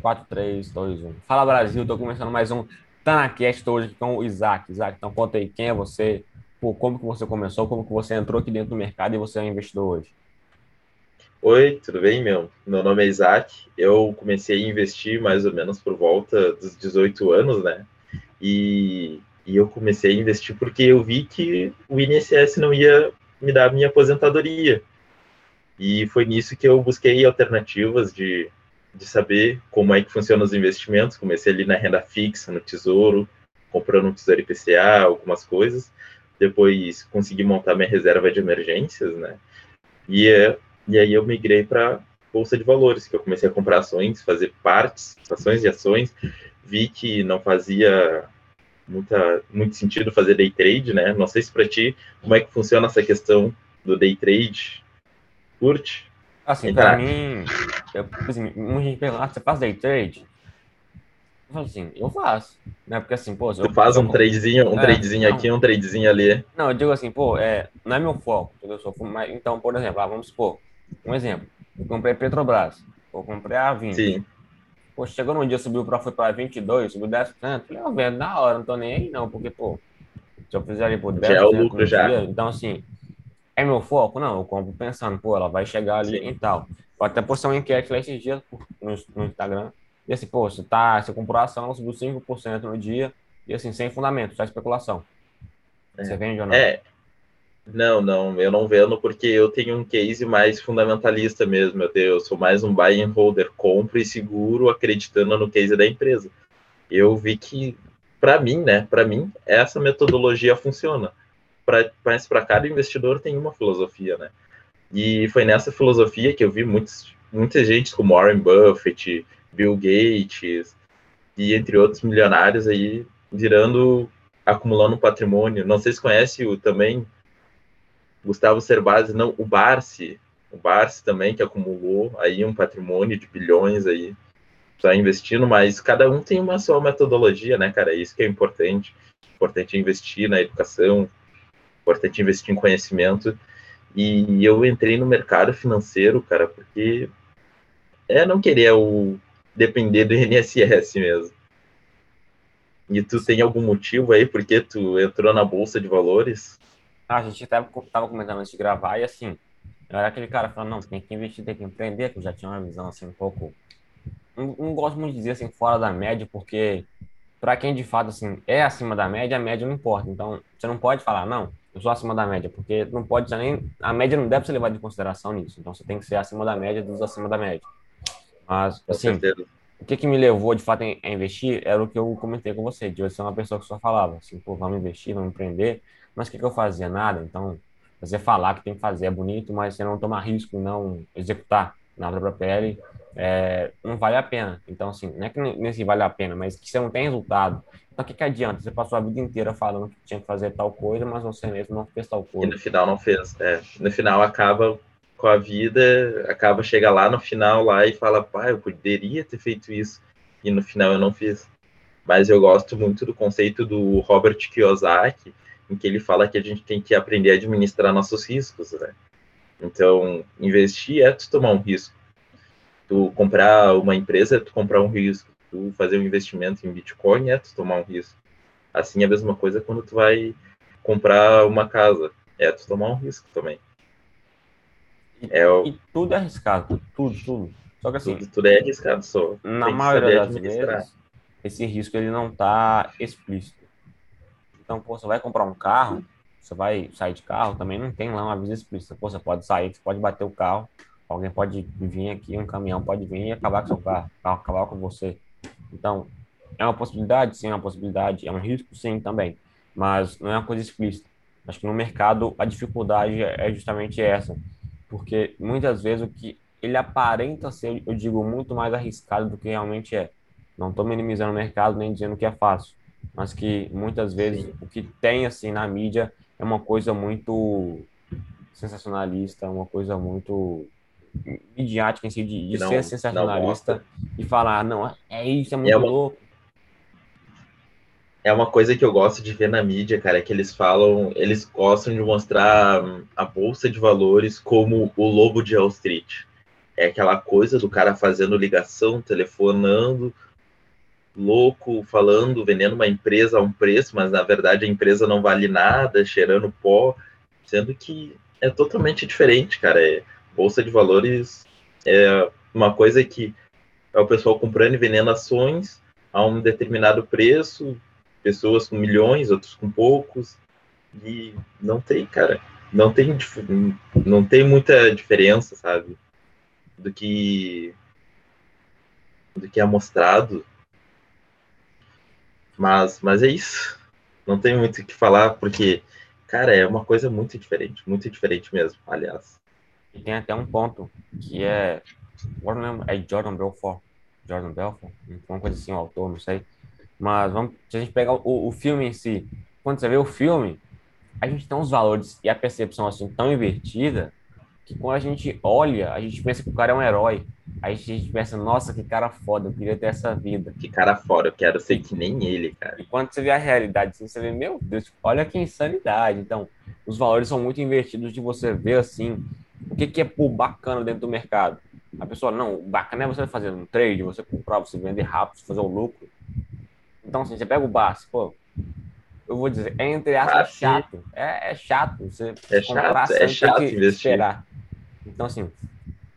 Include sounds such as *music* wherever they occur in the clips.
4, 3, 2, 1. Fala Brasil, tô começando mais um TanaCast hoje com o Isaac. Isaac, então conta aí quem é você, como que você começou, como que você entrou aqui dentro do mercado e você é um investidor hoje. Oi, tudo bem, meu? Meu nome é Isaac. Eu comecei a investir mais ou menos por volta dos 18 anos, né? E, e eu comecei a investir porque eu vi que o INSS não ia me dar a minha aposentadoria. E foi nisso que eu busquei alternativas de, de saber como é que funcionam os investimentos. Comecei ali na renda fixa, no tesouro, comprando um tesouro IPCA, algumas coisas. Depois consegui montar minha reserva de emergências, né? E, e aí eu migrei para bolsa de valores, que eu comecei a comprar ações, fazer partes, ações e ações. Vi que não fazia muita, muito sentido fazer day trade, né? Não sei se para ti, como é que funciona essa questão do day trade, Curte? Assim, pra mim, eu, assim, muita gente pergunta, ah, você faz day trade? Eu falo assim, eu faço, né? Porque assim, pô... Tu eu, faz um eu, tradezinho, um é, tradezinho aqui, um tradezinho ali. Não, eu digo assim, pô, é, não é meu foco, entendeu? Sou, mas, então, por exemplo, ah, vamos supor, um exemplo, eu comprei Petrobras, eu comprei a 20. Sim. Pô, chegou num dia, subiu para foi para 22, subiu 10%, falei, ó, velho, na hora, não tô nem aí não, porque, pô, se eu fizer ali por 10%, já é o lucro já. Dia, então, assim, é meu foco? Não, eu compro pensando, pô, ela vai chegar ali Sim. e tal. Pode até postar uma enquete lá esses dias no, no Instagram. E assim, pô, você, tá, você comprou a ação, subiu 5% no dia, e assim, sem fundamento, só especulação. É. Você vende ou não? É. Não, não, eu não vendo porque eu tenho um case mais fundamentalista mesmo. Eu, tenho, eu sou mais um buy and holder, compro e seguro acreditando no case da empresa. Eu vi que, para mim, né, para mim, essa metodologia funciona pra, mas para cada investidor tem uma filosofia, né? E foi nessa filosofia que eu vi muitos, muita gente como Warren Buffett, Bill Gates e entre outros milionários aí virando, acumulando patrimônio. Não sei se conhece o também Gustavo Cerbasi, não, o Barsi, o Barsi também que acumulou aí um patrimônio de bilhões aí está investindo, mas cada um tem uma sua metodologia, né, cara? Isso que é importante. Importante investir na educação, importante investir em conhecimento. E eu entrei no mercado financeiro, cara, porque é não querer o depender do *laughs* INSS mesmo. E tu tem algum motivo aí porque tu entrou na bolsa de valores? Ah, a gente tava, tava comentando antes de gravar e assim, eu era aquele cara falando, não, tem que investir, tem que empreender, que eu já tinha uma visão assim um pouco. Não, não gosto muito de dizer assim fora da média, porque para quem de fato assim é acima da média, a média não importa. Então, você não pode falar, não, eu sou acima da média, porque não pode ser nem. A média não deve ser levada em consideração nisso. Então você tem que ser acima da média dos acima da média. Mas, assim, o que, que me levou de fato a investir era o que eu comentei com você, de eu ser uma pessoa que só falava assim, pô, vamos investir, vamos empreender. Mas o que, que eu fazia? Nada. Então, você falar que tem que fazer é bonito, mas você não tomar risco, não executar na própria pele, é, não vale a pena. Então, assim, não é que nesse vale a pena, mas que você não tem resultado. Então, o que, que adianta? Você passou a vida inteira falando que tinha que fazer tal coisa, mas você mesmo não fez tal coisa. E no final não fez. É. No final acaba com a vida, acaba, chega lá no final lá e fala, pai, eu poderia ter feito isso. E no final eu não fiz. Mas eu gosto muito do conceito do Robert Kiyosaki, em que ele fala que a gente tem que aprender a administrar nossos riscos, né? Então, investir é tu tomar um risco. Tu comprar uma empresa é tu comprar um risco tu fazer um investimento em Bitcoin é tu tomar um risco. Assim é a mesma coisa quando tu vai comprar uma casa, é tu tomar um risco também. E, é o... e tudo é arriscado, tudo, tudo. Só que assim, tudo, tudo é arriscado, só. Na maioria das vezes, esse risco ele não está explícito. Então, pô, você vai comprar um carro, você vai sair de carro, também não tem lá uma aviso explícita. Pô, você pode sair, você pode bater o carro, alguém pode vir aqui, um caminhão pode vir e acabar com seu carro, acabar com você. Então, é uma possibilidade? Sim, é uma possibilidade. É um risco? Sim, também. Mas não é uma coisa explícita. Acho que no mercado a dificuldade é justamente essa. Porque muitas vezes o que ele aparenta ser, eu digo, muito mais arriscado do que realmente é. Não estou minimizando o mercado nem dizendo que é fácil, mas que muitas vezes o que tem assim na mídia é uma coisa muito sensacionalista, uma coisa muito midiática em si, de, de não, ser sensacionalista e falar, não, é isso, é muito é uma, louco. É uma coisa que eu gosto de ver na mídia, cara, é que eles falam, eles gostam de mostrar a bolsa de valores como o lobo de Wall Street. é aquela coisa do cara fazendo ligação, telefonando, louco, falando, vendendo uma empresa a um preço, mas na verdade a empresa não vale nada, cheirando pó, sendo que é totalmente diferente, cara. É, bolsa de valores é uma coisa que é o pessoal comprando e vendendo ações a um determinado preço, pessoas com milhões, outros com poucos, e não tem, cara, não tem, não tem muita diferença, sabe, do que do que é mostrado. Mas, mas é isso. Não tem muito o que falar, porque, cara, é uma coisa muito diferente, muito diferente mesmo, aliás. E tem até um ponto que é. é Jordan Belfort. Jordan Belfort? Uma coisa assim, o autor, não sei. Mas vamos, se a gente pegar o, o filme em si, quando você vê o filme, a gente tem uns valores e a percepção assim tão invertida que quando a gente olha, a gente pensa que o cara é um herói. Aí a gente pensa, nossa, que cara foda, eu queria ter essa vida. Que cara foda, eu quero ser que nem ele, cara. E quando você vê a realidade, assim, você vê, meu Deus, olha que insanidade. Então, os valores são muito invertidos de você ver assim, o que, que é pô, bacana dentro do mercado. A pessoa, não, bacana é você fazer um trade, você comprar, você vender rápido, fazer o lucro. Então, assim, você pega o bar, pô, eu vou dizer, é entre aspas, ah, chato. É, é, chato. Você é chato, é chato investir. Esperar. Então, assim.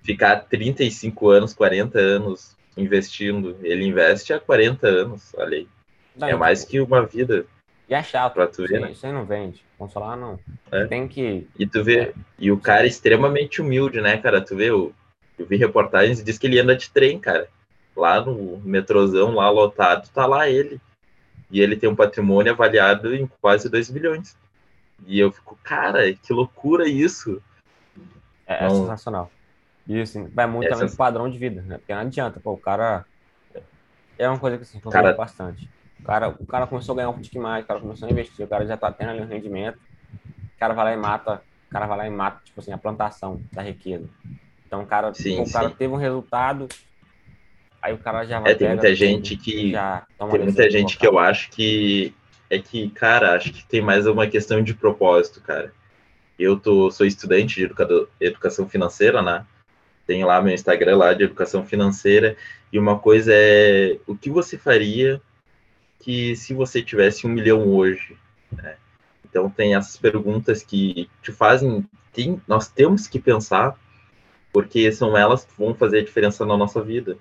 Ficar 35 anos, 40 anos investindo. Ele investe há 40 anos, olha aí. Não, é mais que uma vida. E é chato. Pra tu ver, né? Isso aí não vende. Falar, não. É. Tem que. E tu vê. É. E o cara é extremamente humilde, né, cara? Tu vê, eu, eu vi reportagens e diz que ele anda de trem, cara. Lá no metrozão, lá lotado, tá lá ele. E ele tem um patrimônio avaliado em quase 2 bilhões. E eu fico, cara, que loucura isso. É, é sensacional. E assim, vai muito é também do padrão de vida, né? Porque não adianta, pô, o cara. É uma coisa que assim, cara... bastante. O cara, o cara começou a ganhar um pouquinho mais, o cara começou a investir, o cara já tá tendo ali um rendimento, o cara vai lá e mata, o cara vai lá e mata, tipo assim, a plantação da riqueza. Então o cara, sim, o cara teve um resultado, aí o cara já vai. É, tem muita gente que. Tem muita gente que eu acho que. É que, cara, acho que tem mais uma questão de propósito, cara. Eu tô, sou estudante de educador, educação financeira, né? Tenho lá meu Instagram lá de educação financeira. E uma coisa é o que você faria que se você tivesse um milhão hoje, né? Então tem essas perguntas que te fazem, tem, nós temos que pensar, porque são elas que vão fazer a diferença na nossa vida.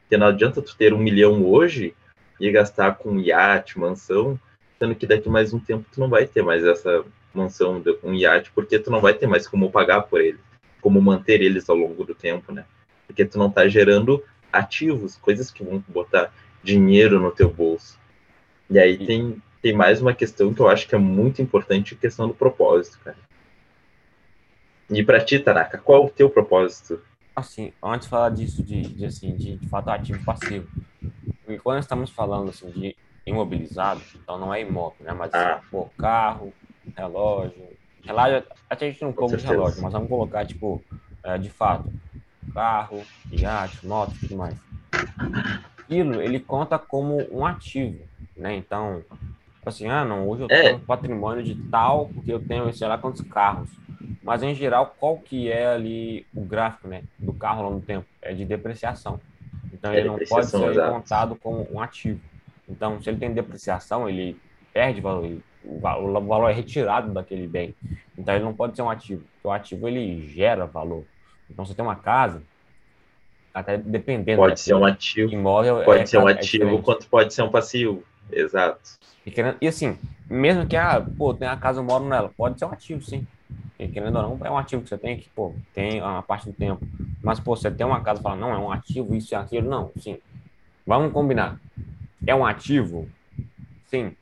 Porque não adianta tu ter um milhão hoje e gastar com iate, mansão, sendo que daqui mais um tempo tu não vai ter mais essa mansão, um iate, porque tu não vai ter mais como pagar por ele, como manter eles ao longo do tempo, né? Porque tu não tá gerando ativos, coisas que vão botar dinheiro no teu bolso. E aí tem, tem mais uma questão que eu acho que é muito importante, a questão do propósito, cara. E para ti, Tanaka, qual é o teu propósito? Assim, antes de falar disso, de, de assim, de, de fato ativo passivo, e quando estamos falando assim, de imobilizado, então não é imóvel, né? Mas ah. assim, pô, carro, relógio. Relógio, até a gente não compra de relógio, mas vamos colocar, tipo, é, de fato, carro, iate, moto e tudo mais. Aquilo, ele conta como um ativo, né? Então, assim, ah, não, hoje eu é. tenho um patrimônio de tal, porque eu tenho, sei lá, quantos carros. Mas, em geral, qual que é ali o gráfico, né, do carro ao longo do tempo? É de depreciação. Então, é ele não pode ser exato. contado como um ativo. Então, se ele tem depreciação, ele perde valor, ele o valor é retirado daquele bem. Então ele não pode ser um ativo. Porque o ativo ele gera valor. Então você tem uma casa, até dependendo. Pode né, ser um ativo. Imóvel pode é, ser um é ativo, quanto pode ser um passivo. Exato. E, querendo, e assim, mesmo que ah, pô, tem a casa, eu moro nela, pode ser um ativo, sim. E querendo ou não, é um ativo que você tem que, pô, tem a parte do tempo. Mas, pô, você tem uma casa e fala, não, é um ativo, isso e aquilo. Não, sim. Vamos combinar. É um ativo? Sim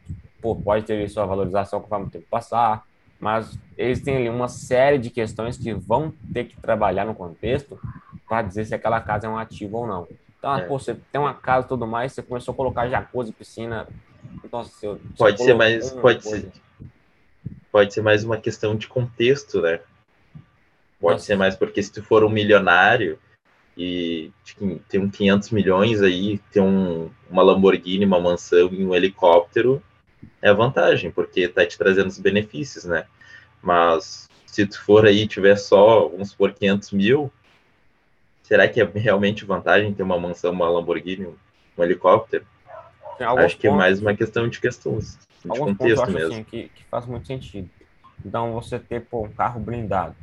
pô, pode ter sua valorização conforme o tempo passar, mas eles têm ali uma série de questões que vão ter que trabalhar no contexto para dizer se aquela casa é um ativo ou não. Então, é. pô, você tem uma casa e tudo mais, você começou a colocar jacuzzi, piscina. Então, você, você pode ser mais. Pode ser, pode ser mais uma questão de contexto, né? Pode Nossa. ser mais porque se tu for um milionário e tem um 500 milhões aí, tem um, uma Lamborghini, uma mansão e um helicóptero, é vantagem, porque tá te trazendo os benefícios, né? Mas se tu for aí tiver só, vamos supor, 500 mil, será que é realmente vantagem ter uma mansão, uma Lamborghini, um helicóptero? Acho que é mais uma questão de questões de contexto mesmo. Assim, que, que faz muito sentido. Então, você ter pô, um carro blindado,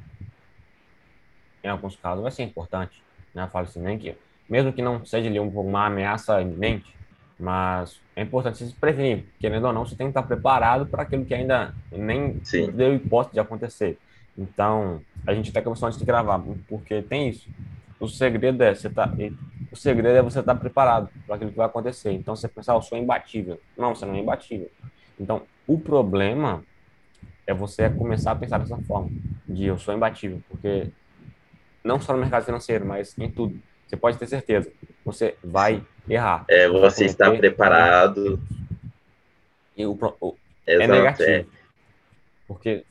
em alguns casos, vai ser importante. Né? Eu falo assim, nem que, mesmo que não seja ali uma ameaça iminente, mas é importante se prevenir. Querendo ou não, você tem que estar preparado para aquilo que ainda nem Sim. deu hipótese de acontecer. Então, a gente até começou antes de gravar, porque tem isso. O segredo é você tá, o segredo é você estar preparado para aquilo que vai acontecer. Então, você pensar, ah, eu sou imbatível. Não, você não é imbatível. Então, o problema é você começar a pensar dessa forma, de eu sou imbatível, porque não só no mercado financeiro, mas em tudo. Você pode ter certeza, você vai errar. É, você está preparado. E o, o é Exato, é negativo. É. Porque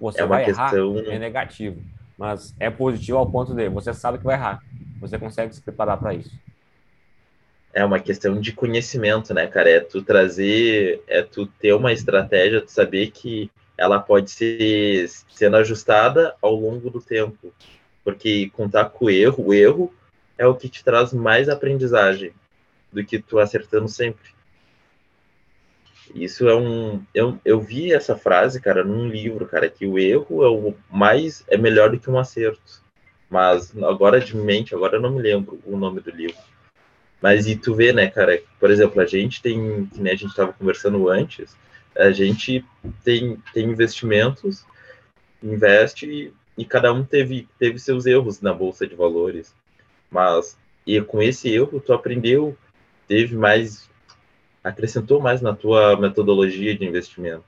você é vai questão... errar, é negativo. Mas é positivo ao ponto de você sabe que vai errar. Você consegue se preparar para isso. É uma questão de conhecimento, né, cara? É tu trazer, é tu ter uma estratégia, tu saber que ela pode ser sendo ajustada ao longo do tempo. Porque contar com o erro, o erro é o que te traz mais aprendizagem do que tu acertando sempre. Isso é um. Eu, eu vi essa frase, cara, num livro, cara, que o erro é o mais. é melhor do que um acerto. Mas agora de mente, agora eu não me lembro o nome do livro. Mas e tu vê, né, cara, por exemplo, a gente tem, que nem a gente estava conversando antes, a gente tem, tem investimentos, investe e, e cada um teve, teve seus erros na bolsa de valores. Mas e com esse erro tu aprendeu, teve mais, acrescentou mais na tua metodologia de investimento.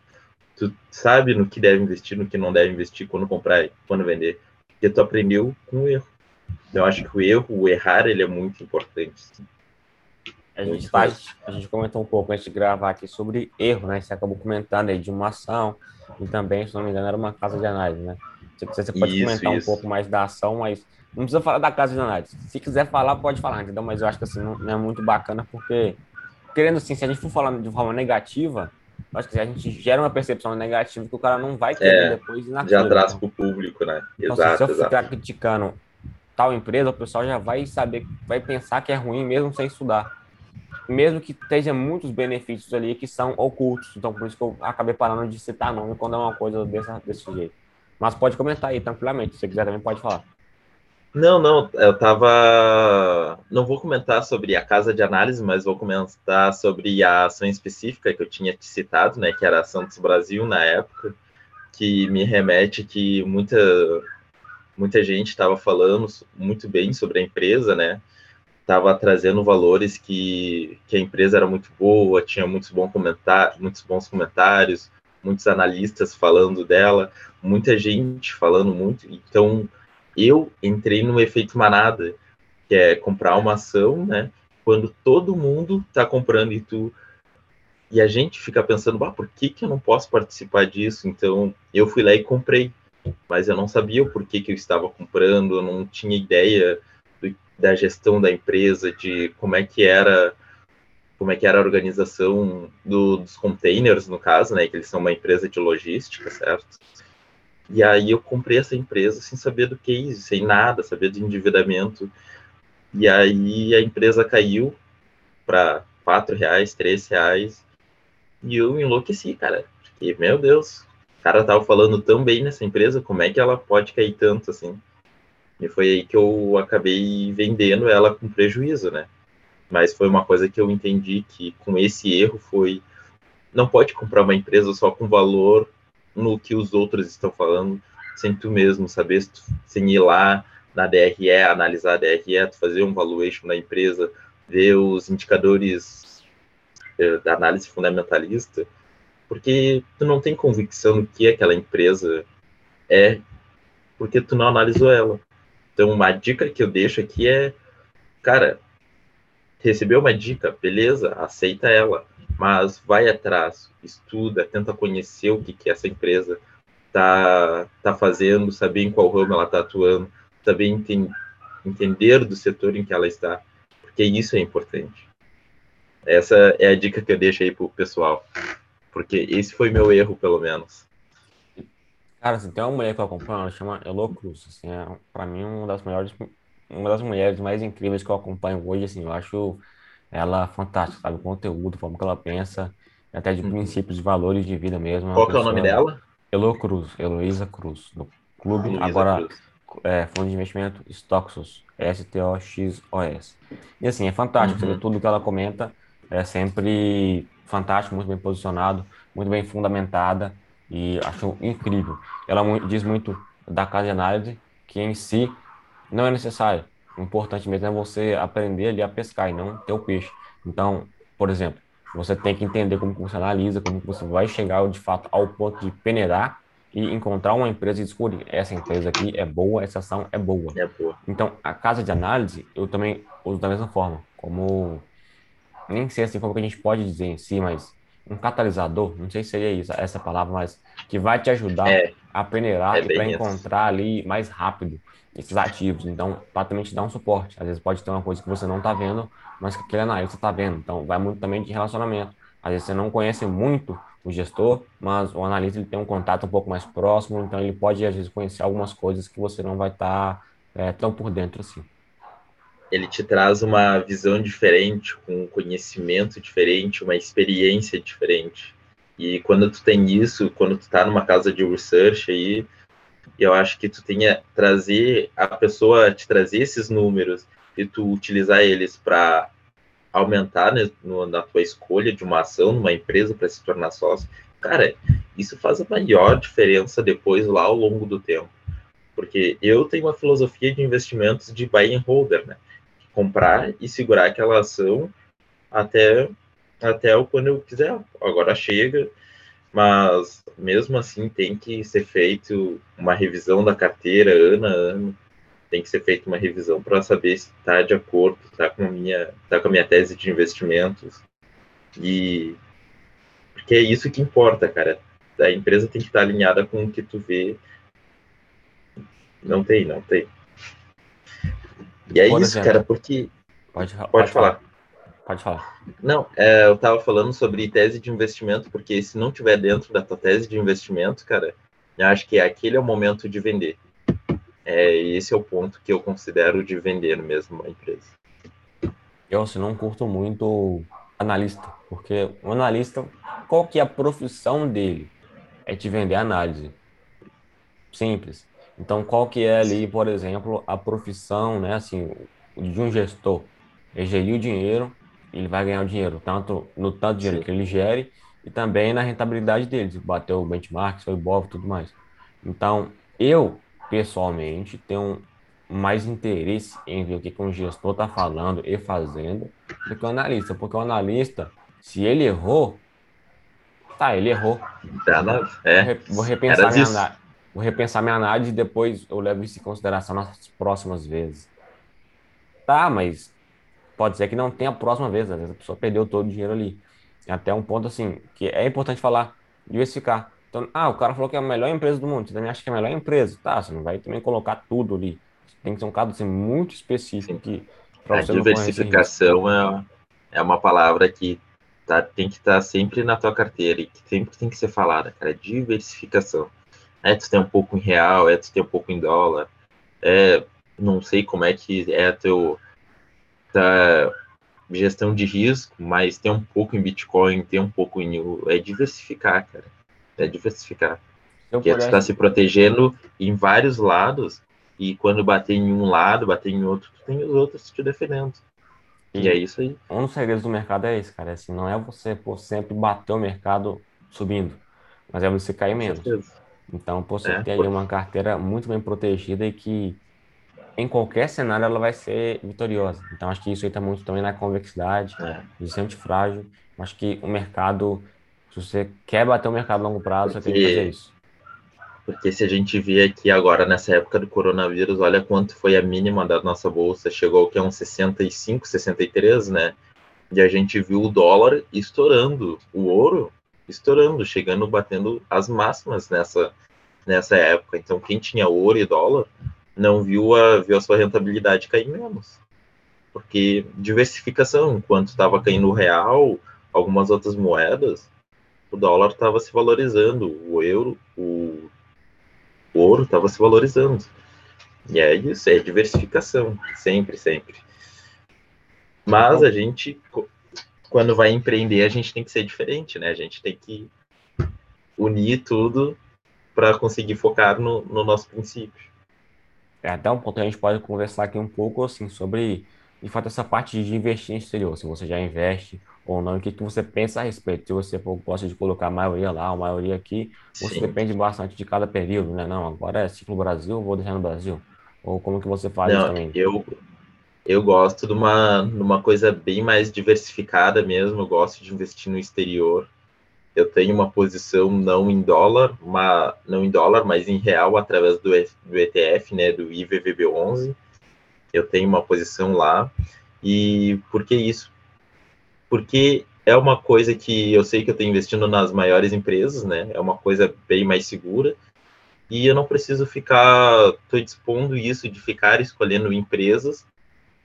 Tu sabe no que deve investir, no que não deve investir, quando comprar, quando vender, porque tu aprendeu com o erro. Então, eu acho que o erro, o errar, ele é muito importante. Sim. A gente, faz, a gente comentou um pouco antes de gravar aqui sobre erro, né? Você acabou comentando aí de uma ação e também, se não me engano, era uma casa de análise, né? Se você, você pode isso, comentar isso. um pouco mais da ação, mas não precisa falar da casa de análise. Se quiser falar, pode falar, entendeu? Mas eu acho que assim, não, não é muito bacana, porque, querendo assim, se a gente for falando de forma negativa, acho que a gente gera uma percepção negativa que o cara não vai querer é, depois ir na Já traz para o público, né? Então, exato, assim, se eu exato. ficar criticando tal empresa, o pessoal já vai saber, vai pensar que é ruim mesmo sem estudar mesmo que esteja muitos benefícios ali que são ocultos. Então, por isso que eu acabei parando de citar nome quando é uma coisa desse, desse jeito. Mas pode comentar aí tranquilamente, se você quiser também pode falar. Não, não, eu tava. Não vou comentar sobre a casa de análise, mas vou comentar sobre a ação específica que eu tinha te citado, né? Que era a Santos Brasil na época, que me remete que muita, muita gente estava falando muito bem sobre a empresa, né? estava trazendo valores que, que a empresa era muito boa, tinha muitos, bons comentar, muitos bons comentários, muitos analistas falando dela, muita gente falando muito. Então, eu entrei no efeito manada, que é comprar uma ação, né? Quando todo mundo está comprando e tu e a gente fica pensando, ah, por que, que eu não posso participar disso? Então, eu fui lá e comprei, mas eu não sabia o porquê que eu estava comprando, eu não tinha ideia da gestão da empresa, de como é que era como é que era a organização do, dos containers, no caso, né, que eles são uma empresa de logística, certo? E aí eu comprei essa empresa sem saber do case, sem nada, saber do endividamento. E aí a empresa caiu para quatro reais, três reais, e eu enlouqueci, cara. Porque, meu Deus, o cara tava falando tão bem nessa empresa, como é que ela pode cair tanto assim? E foi aí que eu acabei vendendo ela com prejuízo, né? Mas foi uma coisa que eu entendi que com esse erro foi não pode comprar uma empresa só com valor no que os outros estão falando, sem tu mesmo saber, sem ir lá na DRE, analisar a DRE, fazer um valuation da empresa, ver os indicadores eh, da análise fundamentalista, porque tu não tem convicção no que aquela empresa é, porque tu não analisou ela. Então, uma dica que eu deixo aqui é, cara, recebeu uma dica, beleza, aceita ela, mas vai atrás, estuda, tenta conhecer o que, que essa empresa tá, tá fazendo, saber em qual ramo ela está atuando, saber enten entender do setor em que ela está, porque isso é importante. Essa é a dica que eu deixo aí pro pessoal, porque esse foi meu erro, pelo menos. Cara, assim, tem uma mulher que eu acompanho, ela chama Elo Cruz, assim, é pra mim uma das melhores uma das mulheres mais incríveis que eu acompanho hoje, assim, eu acho ela fantástica, sabe? O conteúdo, forma que ela pensa, até de uhum. princípios e valores de vida mesmo. Qual que é o nome dela? Elo Cruz, Heloísa Cruz, do clube. Agora, é, fundo de investimento Stoxos, S-T-O-X-O-S. E assim, é fantástico, uhum. tudo que ela comenta é sempre fantástico, muito bem posicionado, muito bem fundamentada e acho incrível. Ela diz muito da casa de análise, que em si não é necessário. O importante mesmo é você aprender ali a pescar e não ter o peixe. Então, por exemplo, você tem que entender como você analisa, como você vai chegar de fato ao ponto de peneirar e encontrar uma empresa e descobrir essa empresa aqui é boa, essa ação é boa. É boa. Então, a casa de análise eu também uso da mesma forma, como nem sei assim como que a gente pode dizer em si, mas um catalisador, não sei se seria isso, essa palavra, mas que vai te ajudar é, a peneirar é e para encontrar ali mais rápido esses ativos. Então, para também te dar um suporte. Às vezes pode ter uma coisa que você não está vendo, mas que aquele analista está vendo. Então, vai muito também de relacionamento. Às vezes você não conhece muito o gestor, mas o analista ele tem um contato um pouco mais próximo, então ele pode, às vezes, conhecer algumas coisas que você não vai estar tá, é, tão por dentro assim. Ele te traz uma visão diferente, um conhecimento diferente, uma experiência diferente. E quando tu tem isso, quando tu tá numa casa de research aí, eu acho que tu tenha trazer a pessoa te trazer esses números e tu utilizar eles para aumentar né, no, na tua escolha de uma ação numa empresa para se tornar sócio, cara, isso faz a maior diferença depois lá ao longo do tempo. Porque eu tenho uma filosofia de investimentos de buy and holder, né? Comprar e segurar aquela ação até até o quando eu quiser. Agora chega, mas mesmo assim tem que ser feito uma revisão da carteira ano a ano, tem que ser feita uma revisão para saber se está de acordo, está com a minha, tá com a minha tese de investimentos e porque é isso que importa, cara. A empresa tem que estar tá alinhada com o que tu vê. Não tem, não tem. E é isso, cara, porque pode, pode, pode falar. falar. Pode falar. Não, é, eu estava falando sobre tese de investimento, porque se não tiver dentro da tua tese de investimento, cara, eu acho que aquele é o momento de vender. É, esse é o ponto que eu considero de vender mesmo a empresa. Eu assim, não curto muito analista, porque o analista, qual que é a profissão dele? É te vender análise. Simples. Então, qual que é ali, por exemplo, a profissão, né, assim, de um gestor? É gerir o dinheiro ele vai ganhar o dinheiro, tanto no tanto dinheiro Sim. que ele gere e também na rentabilidade dele, bateu o benchmark, foi bom e tudo mais. Então, eu, pessoalmente, tenho mais interesse em ver o que, que um gestor está falando e fazendo do que o analista, porque o analista, se ele errou, tá, ele errou. Tá, é, vou, repensar minha análise, vou repensar minha análise e depois eu levo isso em consideração nas próximas vezes. Tá, mas pode ser que não tenha a próxima vez, às vezes a pessoa perdeu todo o dinheiro ali. Até um ponto assim, que é importante falar, diversificar. Então, ah, o cara falou que é a melhor empresa do mundo, você também acha que é a melhor empresa? Tá, você não vai também colocar tudo ali. Tem que ser um caso assim, muito específico que a diversificação é, é uma palavra que tá, tem que estar tá sempre na tua carteira e que sempre tem que ser falada, cara. Diversificação. É tu tem um pouco em real, é tu tem um pouco em dólar, é não sei como é que é teu tá, gestão de risco, mas tem um pouco em Bitcoin, tem um pouco em. É diversificar, cara. É diversificar. Porque tu está se protegendo em vários lados, e quando bater em um lado, bater em outro, tu tem os outros te defendendo. E, e é isso aí. Um dos segredos do mercado é esse, cara. É assim, não é você por sempre bater o mercado subindo, mas é você cair menos. Então, pô, você é, tem aí uma carteira muito bem protegida e que em qualquer cenário ela vai ser vitoriosa. Então acho que isso aí está muito também na convexidade, é. de ser antifrágil. Acho que o mercado, se você quer bater o mercado a longo prazo, porque, você tem que fazer isso. Porque se a gente vê aqui agora nessa época do coronavírus, olha quanto foi a mínima da nossa bolsa, chegou que é uns 65, 63, né? E a gente viu o dólar estourando, o ouro estourando, chegando, batendo as máximas nessa, nessa época. Então, quem tinha ouro e dólar não viu a, viu a sua rentabilidade cair menos. Porque diversificação, enquanto estava caindo o real, algumas outras moedas, o dólar estava se valorizando, o euro, o, o ouro estava se valorizando. E é isso, é diversificação, sempre, sempre. Mas a gente, quando vai empreender, a gente tem que ser diferente, né? A gente tem que unir tudo para conseguir focar no, no nosso princípio. É até um ponto que a gente pode conversar aqui um pouco assim sobre, de fato, essa parte de investir em exterior. Se você já investe ou não, o que, que você pensa a respeito? Se você gosta de colocar a maioria lá, a maioria aqui, ou se depende bastante de cada período, né? Não, agora é ciclo Brasil, vou deixar no Brasil. Ou como que você faz não, também? Eu, eu gosto de uma, de uma coisa bem mais diversificada mesmo, eu gosto de investir no exterior. Eu tenho uma posição não em dólar, uma, não em dólar, mas em real através do, do ETF, né, do IVVB11. Eu tenho uma posição lá. E por que isso? Porque é uma coisa que eu sei que eu estou investindo nas maiores empresas, né? É uma coisa bem mais segura. E eu não preciso ficar, estou dispondo isso de ficar escolhendo empresas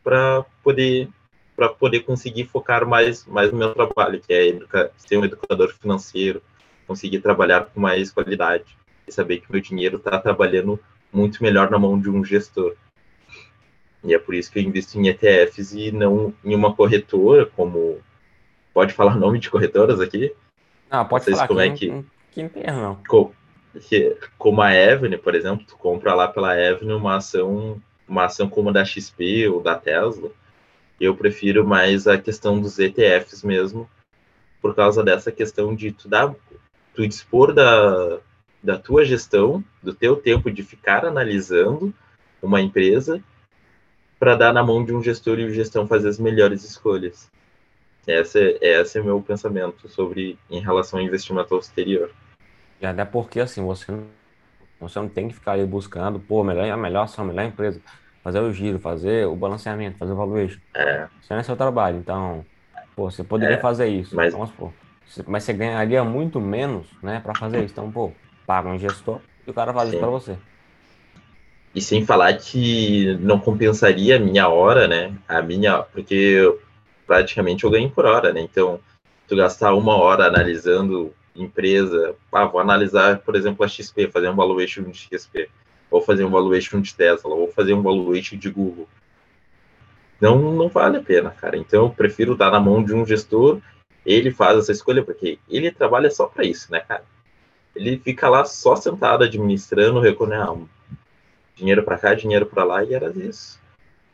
para poder para poder conseguir focar mais mais no meu trabalho, que é educar, ser um educador financeiro, conseguir trabalhar com mais qualidade e saber que meu dinheiro está trabalhando muito melhor na mão de um gestor. E é por isso que eu invisto em ETFs e não em uma corretora, como pode falar *laughs* nome de corretoras aqui? Ah, pode falar. Como que, é que, que não. Como a Avenue, por exemplo, tu compra lá pela Avenue uma ação uma ação como a da XP ou da Tesla, eu prefiro mais a questão dos ETFs mesmo, por causa dessa questão de tu, dar, tu dispor da, da tua gestão, do teu tempo de ficar analisando uma empresa para dar na mão de um gestor e o gestão fazer as melhores escolhas. Esse, é, esse é meu pensamento sobre em relação ao investimento ao exterior. E até porque assim, você não você não tem que ficar aí buscando, pô, melhor, a melhor ação, a melhor empresa, fazer o giro, fazer o balanceamento, fazer o valuation. É. Isso não é seu trabalho. Então, pô, você poderia é, fazer isso. Mas... Vamos supor. Mas você ganharia muito menos, né, para fazer isso. Então, pô, paga um gestor e o cara faz Sim. isso para você. E sem falar que não compensaria a minha hora, né? A minha, porque praticamente eu ganho por hora, né? Então, tu gastar uma hora analisando empresa, ah, vou analisar, por exemplo, a XP, fazer um valuation de XP, ou fazer um valuation de Tesla, ou fazer um valuation de Google. Não, não vale a pena, cara. Então eu prefiro dar na mão de um gestor, ele faz essa escolha, porque ele trabalha só para isso, né, cara? Ele fica lá só sentado administrando, reconhecendo ah, dinheiro para cá, dinheiro para lá, e era isso.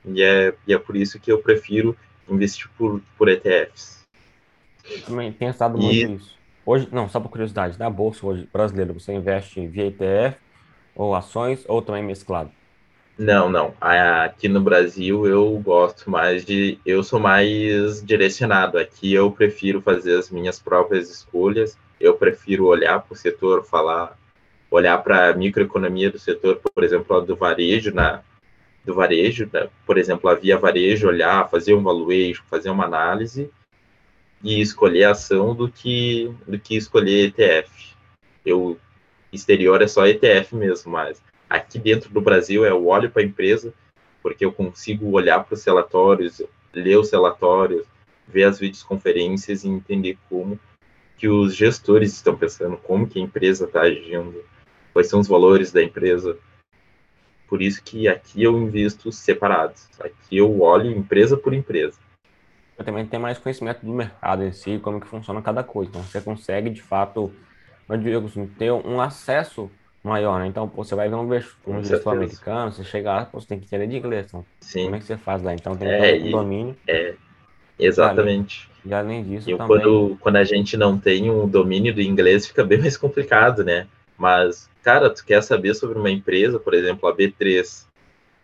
E é, e é por isso que eu prefiro investir por, por ETFs. Também tenho estado muito e, isso. Hoje, não, só por curiosidade, na bolsa hoje brasileira, você investe via ETF ou ações ou também mesclado? Não, não. Aqui no Brasil eu gosto mais de. Eu sou mais direcionado. Aqui eu prefiro fazer as minhas próprias escolhas. Eu prefiro olhar para o setor, falar, olhar para a microeconomia do setor, por exemplo, do varejo, na, do varejo, né? por exemplo, a via varejo, olhar, fazer um valuation, fazer uma análise e escolher ação do que, do que escolher ETF. Eu, exterior é só ETF mesmo, mas aqui dentro do Brasil é o olho para a empresa, porque eu consigo olhar para os relatórios, ler os relatórios, ver as videoconferências e entender como que os gestores estão pensando, como que a empresa está agindo, quais são os valores da empresa. Por isso que aqui eu invisto separados. Aqui eu olho empresa por empresa eu também tenho mais conhecimento do mercado em si, como que funciona cada coisa. Então, você consegue, de fato, eu digo assim, ter um acesso maior, né? Então, pô, você vai ver um, um gestor americano, você chega lá, pô, você tem que entender de inglês. Então, Sim. como é que você faz lá? Então, tem que ter um domínio. É, exatamente. E além disso, e também... quando, quando a gente não tem um domínio do inglês, fica bem mais complicado, né? Mas, cara, tu quer saber sobre uma empresa, por exemplo, a B3,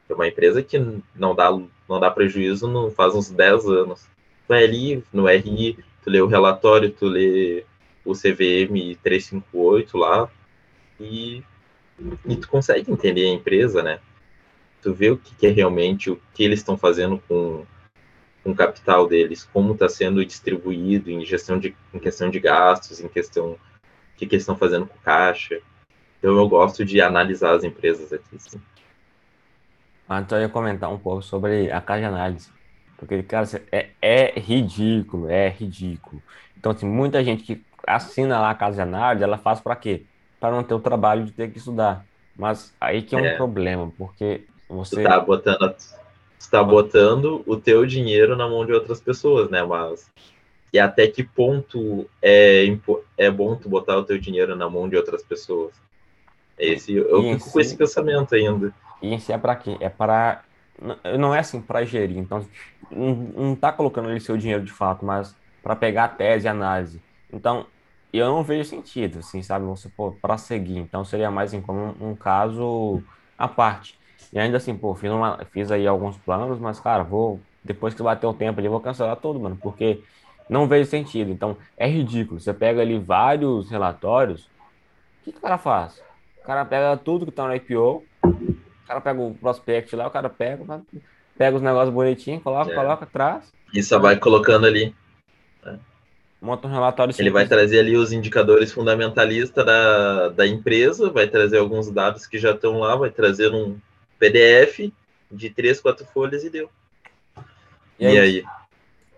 é uma empresa que não dá, não dá prejuízo não faz uns 10 anos vai ali no RI, tu lê o relatório, tu lê o CVM 358 lá e, e tu consegue entender a empresa, né? Tu vê o que, que é realmente, o que eles estão fazendo com, com o capital deles, como está sendo distribuído em gestão de em questão de gastos, em questão o que, que eles estão fazendo com caixa. Então eu gosto de analisar as empresas aqui, sim. Ah, então eu ia comentar um pouco sobre a caixa análise. Porque, cara, é, é ridículo, é ridículo. Então, assim, muita gente que assina lá a casa de análise, ela faz para quê? Para não ter o trabalho de ter que estudar. Mas aí que é um é. problema, porque você... tu tá botando, tu tá botando o teu dinheiro na mão de outras pessoas, né? Mas e até que ponto é, é bom tu botar o teu dinheiro na mão de outras pessoas? Esse, eu e fico si, com esse pensamento ainda. E em si é para quê? É para não é assim para gerir. Então não, não tá colocando ali seu dinheiro de fato, mas para pegar a tese e análise. Então eu não vejo sentido, assim, sabe? Você pô, para seguir. Então seria mais em como um, um caso à parte. E ainda assim, pô, fiz, uma, fiz aí alguns planos, mas cara, vou depois que bater o tempo ali, vou cancelar tudo, mano, porque não vejo sentido. Então, é ridículo. Você pega ali vários relatórios. O que, que o cara faz? O cara pega tudo que tá no IPO, o cara pega o prospect lá, o cara pega, pega os negócios bonitinhos, coloca, é. coloca atrás. E só vai colocando ali. Monta um relatório. Ele vai trazer ali os indicadores fundamentalistas da, da empresa, vai trazer alguns dados que já estão lá, vai trazer um PDF de três, quatro folhas e deu. E, e aí? aí?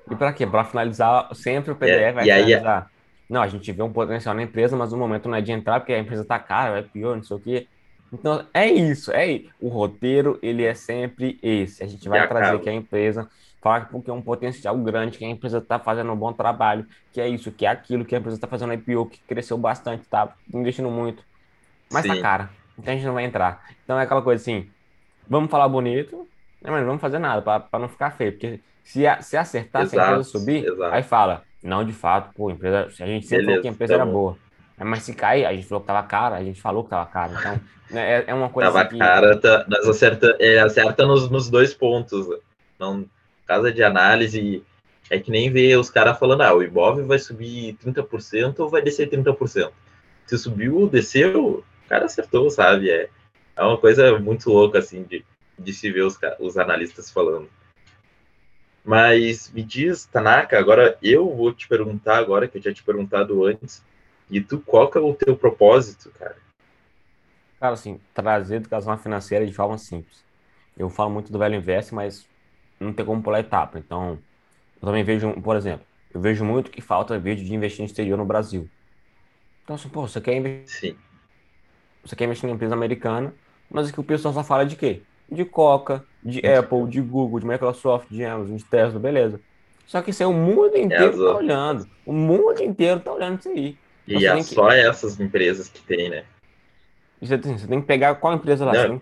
E para quê? Para finalizar, sempre o PDF é, vai finalizar. Aí, não, a gente vê um potencial na empresa, mas o momento não é de entrar, porque a empresa está cara, é pior, não sei o quê. Então, é isso, é o roteiro, ele é sempre esse. A gente vai trazer que a empresa fala porque é um potencial grande, que a empresa está fazendo um bom trabalho, que é isso, que é aquilo, que a empresa está fazendo IPO, que cresceu bastante, tá investindo muito, mas tá Sim. tá cara. Então a gente não vai entrar. Então é aquela coisa assim, vamos falar bonito, né, mas não vamos fazer nada para não ficar feio, porque se, se acertar, exato, se a empresa subir, exato. aí fala, não, de fato, pô, a empresa, a gente sempre Beleza, falou que a empresa tá era boa. Mas se cair, a gente falou que tava cara, a gente falou que tava cara. Então, né, é, é uma coisa tava assim cara, tá, nós acerta, é, acerta nos, nos dois pontos. Não, casa de análise, é que nem ver os caras falando, ah, o Ibov vai subir 30% ou vai descer 30%. Se subiu, desceu, o cara acertou, sabe? É, é uma coisa muito louca, assim, de, de se ver os, os analistas falando. Mas me diz, Tanaka, agora eu vou te perguntar agora, que eu tinha te perguntado antes, e tu, qual que é o teu propósito, cara? Cara, assim, trazer educação financeira de forma simples. Eu falo muito do Velho Invest, mas não tem como pular etapa. Então, eu também vejo, por exemplo, eu vejo muito que falta vídeo de investir no exterior no Brasil. Então, assim, pô, você quer investir... Sim. Você quer investir em empresa americana, mas aqui o pessoal só fala de quê? De Coca, de Apple, de Google, de Microsoft, de Amazon, de Tesla, beleza. Só que isso aí o mundo inteiro tá olhando. O mundo inteiro tá olhando isso aí. Então, e é só essas empresas que tem, né? Você tem, você tem que pegar qual empresa lá. Tem...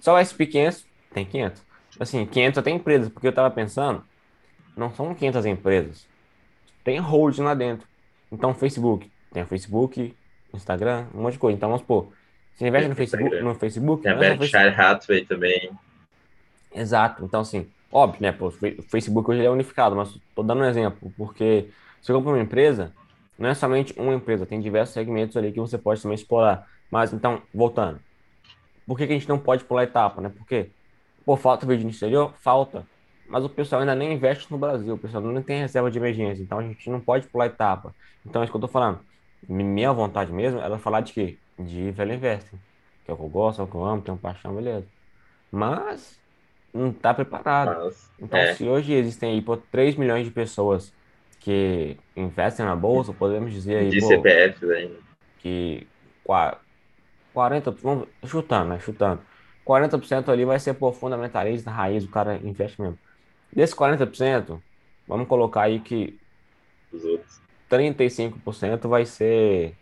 Só o SP500 tem 500. Assim, 500 até empresas, porque eu tava pensando, não são 500 empresas. Tem hold lá dentro. Então, Facebook. Tem o Facebook, Instagram, um monte de coisa. Então, vamos supor, você investe no Facebook, no Facebook. Tem a Berkshire Hathaway também. Exato. Então, assim, óbvio, né? Pô, o Facebook hoje é unificado, mas estou dando um exemplo, porque se você compra uma empresa, não é somente uma empresa, tem diversos segmentos ali que você pode também explorar. Mas, então, voltando. Por que, que a gente não pode pular etapa, né? Porque, pô, falta vídeo no exterior? Falta. Mas o pessoal ainda nem investe no Brasil, o pessoal não tem reserva de emergência, então a gente não pode pular etapa. Então, é isso que eu tô falando. Minha vontade mesmo era falar de quê? De velho investing, que é o que eu gosto, é o que eu amo, tenho paixão, beleza. Mas, não está preparado. Mas, então, é. se hoje existem aí por 3 milhões de pessoas que investem na bolsa, podemos dizer aí. De pô, CPF ainda. Que 40, vamos, chutando, né? Chutando. 40% ali vai ser por fundamentalista, raiz, o cara investe mesmo. Desses 40%, vamos colocar aí que 35% vai ser.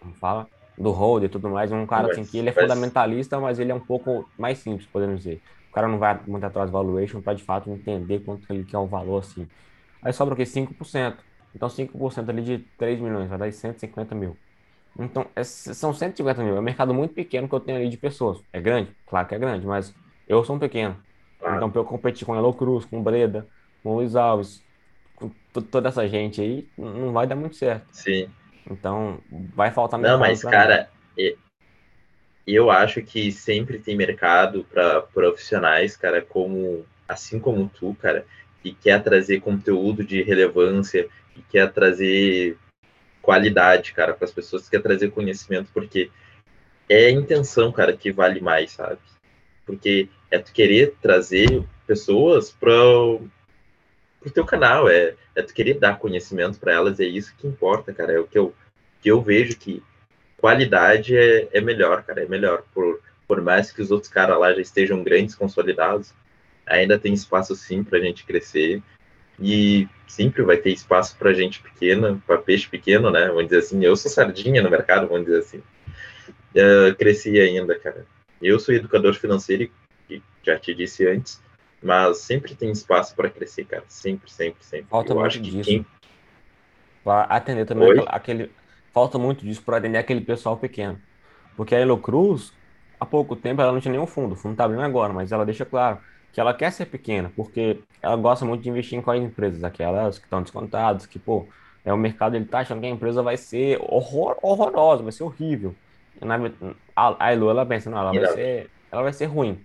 Como fala? do hold e tudo mais, um cara assim que ele é fundamentalista, mas ele é um pouco mais simples, podemos dizer. O cara não vai muito atrás do valuation para de fato entender quanto ele quer o valor assim. Aí sobra o que? 5%. Então 5% ali de 3 milhões, vai dar 150 mil. Então, é, são 150 mil. É um mercado muito pequeno que eu tenho ali de pessoas. É grande? Claro que é grande, mas eu sou um pequeno. Então, para eu competir com Elo Cruz, com Breda, com Luiz Alves, com toda essa gente aí, não vai dar muito certo. Sim. Então, vai faltar Não, mas, cara, eu acho que sempre tem mercado para profissionais, cara, como assim como tu, cara, que quer trazer conteúdo de relevância, que quer trazer qualidade, cara, para as pessoas, que quer trazer conhecimento, porque é a intenção, cara, que vale mais, sabe? Porque é tu querer trazer pessoas para pro teu canal, é, é tu querer dar conhecimento para elas, é isso que importa, cara, é o que eu, que eu vejo que qualidade é, é melhor, cara, é melhor. Por, por mais que os outros caras lá já estejam grandes, consolidados, ainda tem espaço sim para a gente crescer e sempre vai ter espaço para gente pequena, para peixe pequeno, né? Vamos dizer assim, eu sou sardinha no mercado, vamos dizer assim. Uh, cresci ainda, cara. Eu sou educador financeiro, que já te disse antes, mas sempre tem espaço para crescer, cara. Sempre, sempre, sempre. Falta eu muito disso. Quem... Para atender também Oi? aquele. Falta muito disso para atender aquele pessoal pequeno. Porque a Elo Cruz, há pouco tempo, ela não tinha nenhum fundo. O fundo está abrindo agora, mas ela deixa claro que ela quer ser pequena, porque ela gosta muito de investir em quais empresas? Aquelas que estão descontadas, que, pô, é, o mercado ele tá achando que a empresa vai ser horror, horrorosa, vai ser horrível. Na, a, a Elu, ela pensa, não, ela vai, ser, ela vai ser ruim.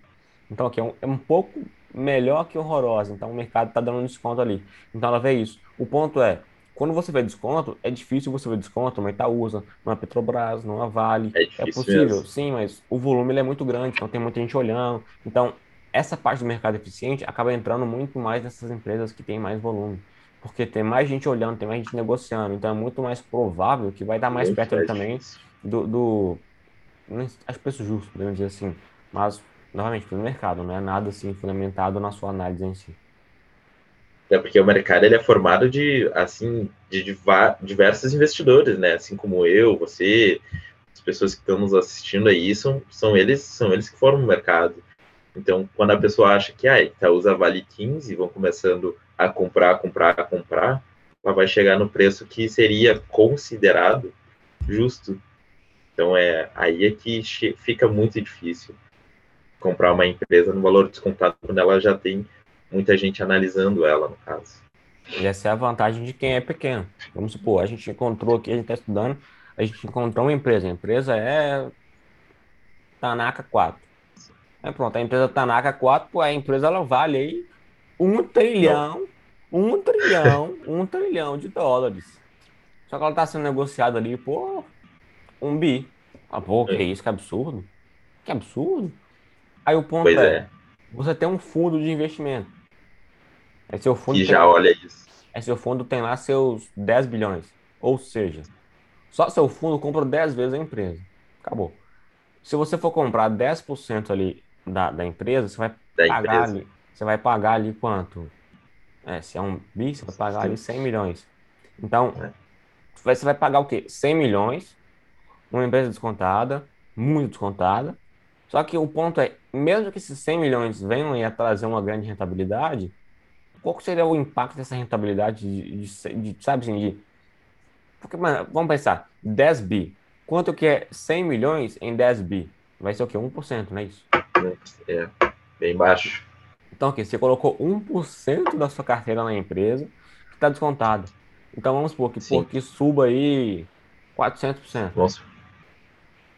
Então, aqui é um, é um pouco melhor que horrorosa. Então, o mercado está dando um desconto ali. Então, ela vê isso. O ponto é, quando você vê desconto, é difícil você ver desconto numa Itaúsa, numa Petrobras, numa Vale. É, é possível, mesmo. sim, mas o volume ele é muito grande, então tem muita gente olhando. Então, essa parte do mercado eficiente acaba entrando muito mais nessas empresas que têm mais volume. Porque tem mais gente olhando, tem mais gente negociando. Então é muito mais provável que vai dar mais perto ali também do, do. Acho preço justo, podemos dizer assim. Mas, novamente, pelo mercado, não é nada assim fundamentado na sua análise em si. É porque o mercado ele é formado de assim de diversos investidores, né? Assim como eu, você, as pessoas que estão nos assistindo aí são, são eles são eles que formam o mercado. Então, quando a pessoa acha que ah, Itaúsa vale 15, vão começando a comprar, comprar, comprar, ela vai chegar no preço que seria considerado justo. Então, é aí é que fica muito difícil comprar uma empresa no valor descontado quando ela já tem muita gente analisando ela, no caso. E essa é a vantagem de quem é pequeno. Vamos supor, a gente encontrou aqui, a gente está estudando, a gente encontrou uma empresa. A empresa é Tanaka 4 é, pronto, a empresa Tanaka 4, a empresa ela vale aí um trilhão, um trilhão, um trilhão de dólares. Só que ela está sendo negociada ali por um bi. Ah, pô, que é isso, que absurdo. Que absurdo. Aí o ponto é, é, você tem um fundo de investimento. É seu fundo e já olha isso. É seu fundo tem lá seus 10 bilhões. Ou seja, só seu fundo compra 10 vezes a empresa. Acabou. Se você for comprar 10% ali da, da empresa, você vai da pagar empresa. ali. Você vai pagar ali quanto? É, se é um bi, você vai pagar ali 100 milhões. Então, é. você vai pagar o quê? 100 milhões, uma empresa descontada, muito descontada. Só que o ponto é, mesmo que esses 100 milhões venham a trazer uma grande rentabilidade, qual seria o impacto dessa rentabilidade de, de, de sabe assim, de... Porque, mano, vamos pensar, 10 bi. Quanto que é 100 milhões em 10 bi? Vai ser o quê? 1%, não é isso? É, bem baixo. Então, aqui, você colocou 1% da sua carteira na empresa que está descontado. Então, vamos supor que, pô, que suba aí 400%. Nossa.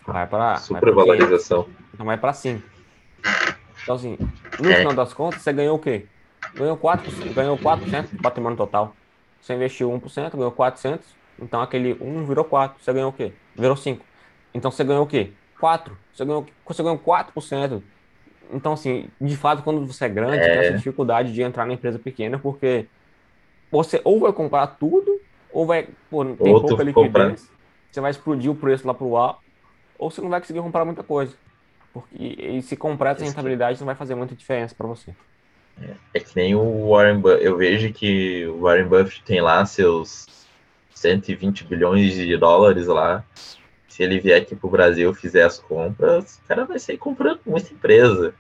Vai para. Supervalorização. Então, vai para 5. Então, assim, no é. final das contas, você ganhou o quê? Ganhou 4%, ganhou 4% do patrimônio total. Você investiu 1%, ganhou 400. Então, aquele 1 virou 4. Você ganhou o quê? Virou 5. Então, você ganhou o quê? 4. Você ganhou, você ganhou 4%. Então, assim, de fato, quando você é grande, é. tem essa dificuldade de entrar na empresa pequena, porque você ou vai comprar tudo, ou vai, pô, tem Outro pouca liquidez, comprar. você vai explodir o preço lá pro alto, ou você não vai conseguir comprar muita coisa. Porque, e se comprar essa rentabilidade não vai fazer muita diferença para você. É, é, que nem o Warren Buffett, eu vejo que o Warren Buffett tem lá seus 120 bilhões de dólares lá, se ele vier aqui para o Brasil fizer as compras, o cara vai sair comprando muita empresa.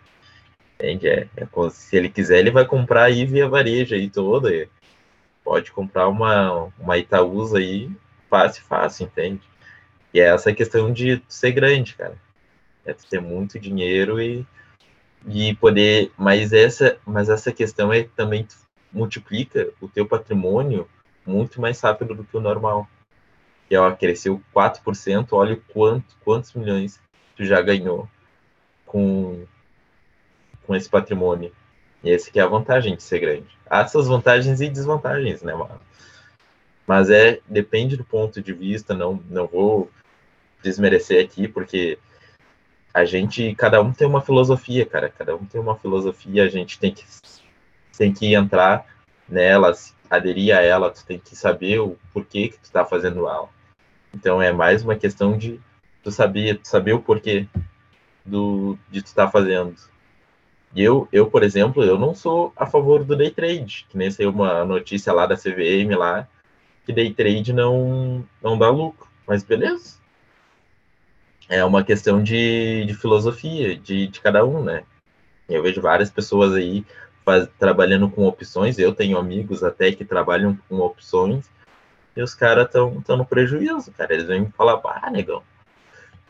Entende? É, é, se ele quiser, ele vai comprar aí via varejo aí toda. Pode comprar uma, uma Itaúsa aí fácil, fácil, entende? E é essa questão de ser grande, cara. É ter muito dinheiro e, e poder. Mas essa, mas essa questão é também multiplica o teu patrimônio muito mais rápido do que o normal que ela cresceu 4%, olha quanto, quantos milhões tu já ganhou com, com esse patrimônio. E esse que é a vantagem de ser grande. Há suas vantagens e desvantagens, né, mano? Mas é, depende do ponto de vista, não, não vou desmerecer aqui, porque a gente, cada um tem uma filosofia, cara, cada um tem uma filosofia, a gente tem que, tem que entrar nela, aderir a ela, tu tem que saber o porquê que tu tá fazendo ela. Então é mais uma questão de tu saber, tu saber o porquê. do de tu estar tá fazendo. E eu, eu, por exemplo, eu não sou a favor do day trade, que nem saiu uma notícia lá da CVM lá, que day trade não, não dá lucro. Mas beleza. É uma questão de, de filosofia de, de cada um, né? Eu vejo várias pessoas aí faz, trabalhando com opções, eu tenho amigos até que trabalham com opções, e os caras estão no prejuízo, cara. Eles vêm me falar, ah, negão,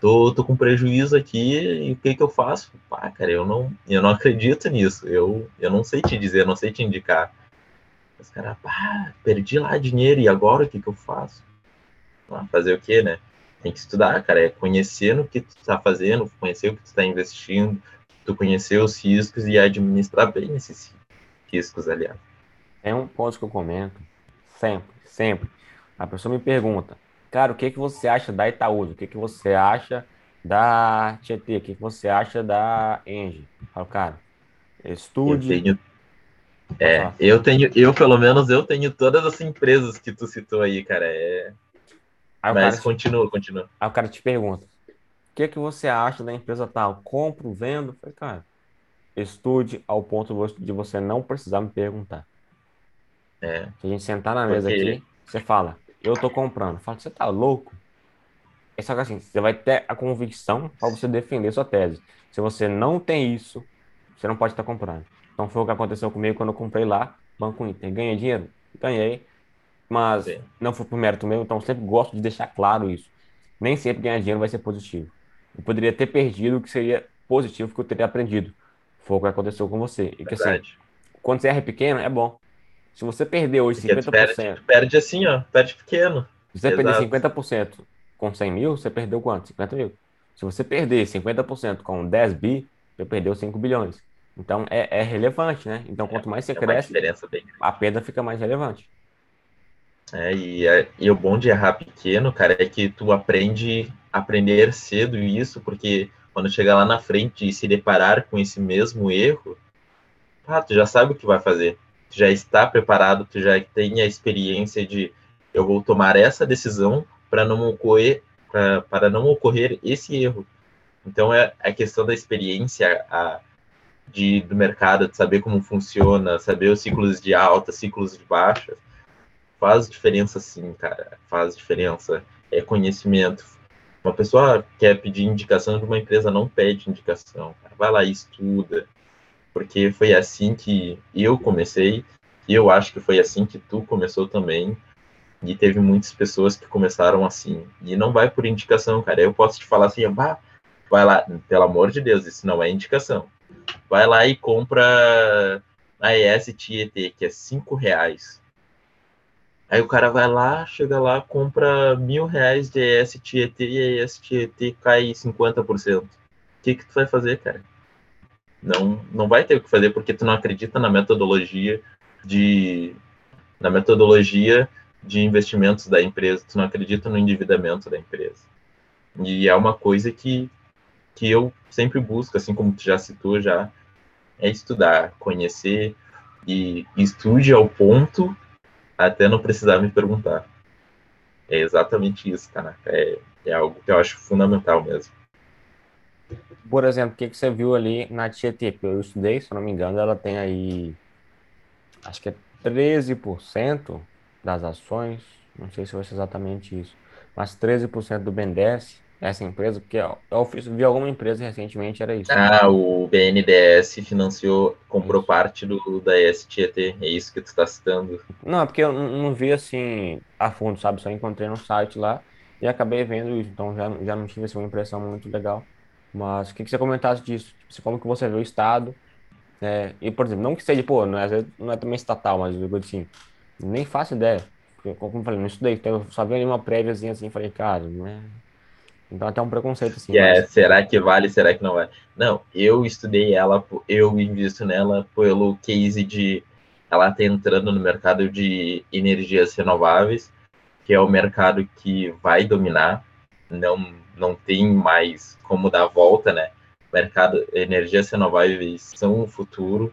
tô, tô com prejuízo aqui e o que que eu faço? Pá, cara, eu não, eu não acredito nisso. Eu, eu não sei te dizer, não sei te indicar. Os caras, pá, perdi lá dinheiro e agora o que que eu faço? Ah, fazer o quê, né? Tem que estudar, cara, é conhecer o que tu tá fazendo, conhecer o que tu tá investindo, tu conhecer os riscos e administrar bem esses riscos, aliás. É um ponto que eu comento sempre, sempre. A pessoa me pergunta, Cara, o que, que você acha da Itaúsa? O que, que você acha da Tietê? O que, que você acha da Engie? Falo, cara, estude. Eu tenho, é, eu tenho, eu pelo menos eu tenho todas as empresas que tu citou aí, cara. É... Aí Mas continua, te... continua. Aí o cara te pergunta: o que, que você acha da empresa tal? Compro, vendo? falei, cara, estude ao ponto de você não precisar me perguntar. É. Se a gente sentar na mesa Porque... aqui, você fala, eu tô comprando. Fala, você tá louco? É só que assim, você vai ter a convicção para você defender sua tese. Se você não tem isso, você não pode estar comprando. Então foi o que aconteceu comigo quando eu comprei lá, Banco Inter. Ganhei dinheiro? Ganhei. Mas Sim. não foi por mérito meu, então sempre gosto de deixar claro isso. Nem sempre ganhar dinheiro vai ser positivo. Eu poderia ter perdido o que seria positivo que eu teria aprendido. Foi o que aconteceu com você. E que assim, quando você erra pequeno, é bom. Se você perder hoje Porque 50%. Perde, perde, assim, ó, perde pequeno. Se você Exato. perder 50% com 100 mil, você perdeu quanto? 50 mil. Se você perder 50% com 10 bi, você perdeu 5 bilhões. Então é, é relevante, né? Então quanto mais você é cresce, a perda fica mais relevante. É e, é, e o bom de errar pequeno, cara, é que tu aprende aprender cedo isso, porque quando chegar lá na frente e se deparar com esse mesmo erro, ah, tu já sabe o que vai fazer tu já está preparado, tu já tem a experiência de eu vou tomar essa decisão para não ocorrer para não ocorrer esse erro. Então é a questão da experiência a, de, do mercado, de saber como funciona, saber os ciclos de alta, ciclos de baixa, faz diferença sim, cara, faz diferença. É conhecimento. Uma pessoa quer pedir indicação de uma empresa, não pede indicação, cara. vai lá e estuda, porque foi assim que eu comecei, e eu acho que foi assim que tu começou também, e teve muitas pessoas que começaram assim. E não vai por indicação, cara. Eu posso te falar assim, bah, vai lá, pelo amor de Deus, isso não é indicação. Vai lá e compra a ES Tietê, que é cinco reais. Aí o cara vai lá, chega lá, compra mil reais de ES Tietê e a ES Tietê cai 50%. O que que tu vai fazer, cara? Não, não vai ter o que fazer porque tu não acredita na metodologia de na metodologia de investimentos da empresa, tu não acredita no endividamento da empresa. E é uma coisa que, que eu sempre busco, assim como tu já citou já, é estudar, conhecer e estude ao ponto até não precisar me perguntar. É exatamente isso, cara. É, é algo que eu acho fundamental mesmo. Por exemplo, o que, que você viu ali na Tietê? Eu estudei, se não me engano, ela tem aí, acho que é 13% das ações, não sei se vai ser exatamente isso, mas 13% do BNDES, essa empresa, porque eu vi alguma empresa recentemente, era isso. Ah, o BNDES financiou, comprou isso. parte do, da STET, é isso que tu está citando. Não, é porque eu não vi assim a fundo, sabe? Só encontrei no site lá e acabei vendo isso, então já, já não tive assim, uma impressão muito legal. Mas o que, que você comentasse disso? Tipo, como que você vê o Estado? É, e, por exemplo, não que seja, pô, não é, não é também estatal, mas eu assim, nem faço ideia. Porque, como eu falei, não estudei, então eu só vi ali uma préviazinha assim, falei, cara, não é... Então até um preconceito assim. É, mas... será que vale, será que não é? Não, eu estudei ela, eu invisto nela pelo case de ela tá entrando no mercado de energias renováveis, que é o mercado que vai dominar, não não tem mais como dar volta, né? Mercado, energias renováveis são o futuro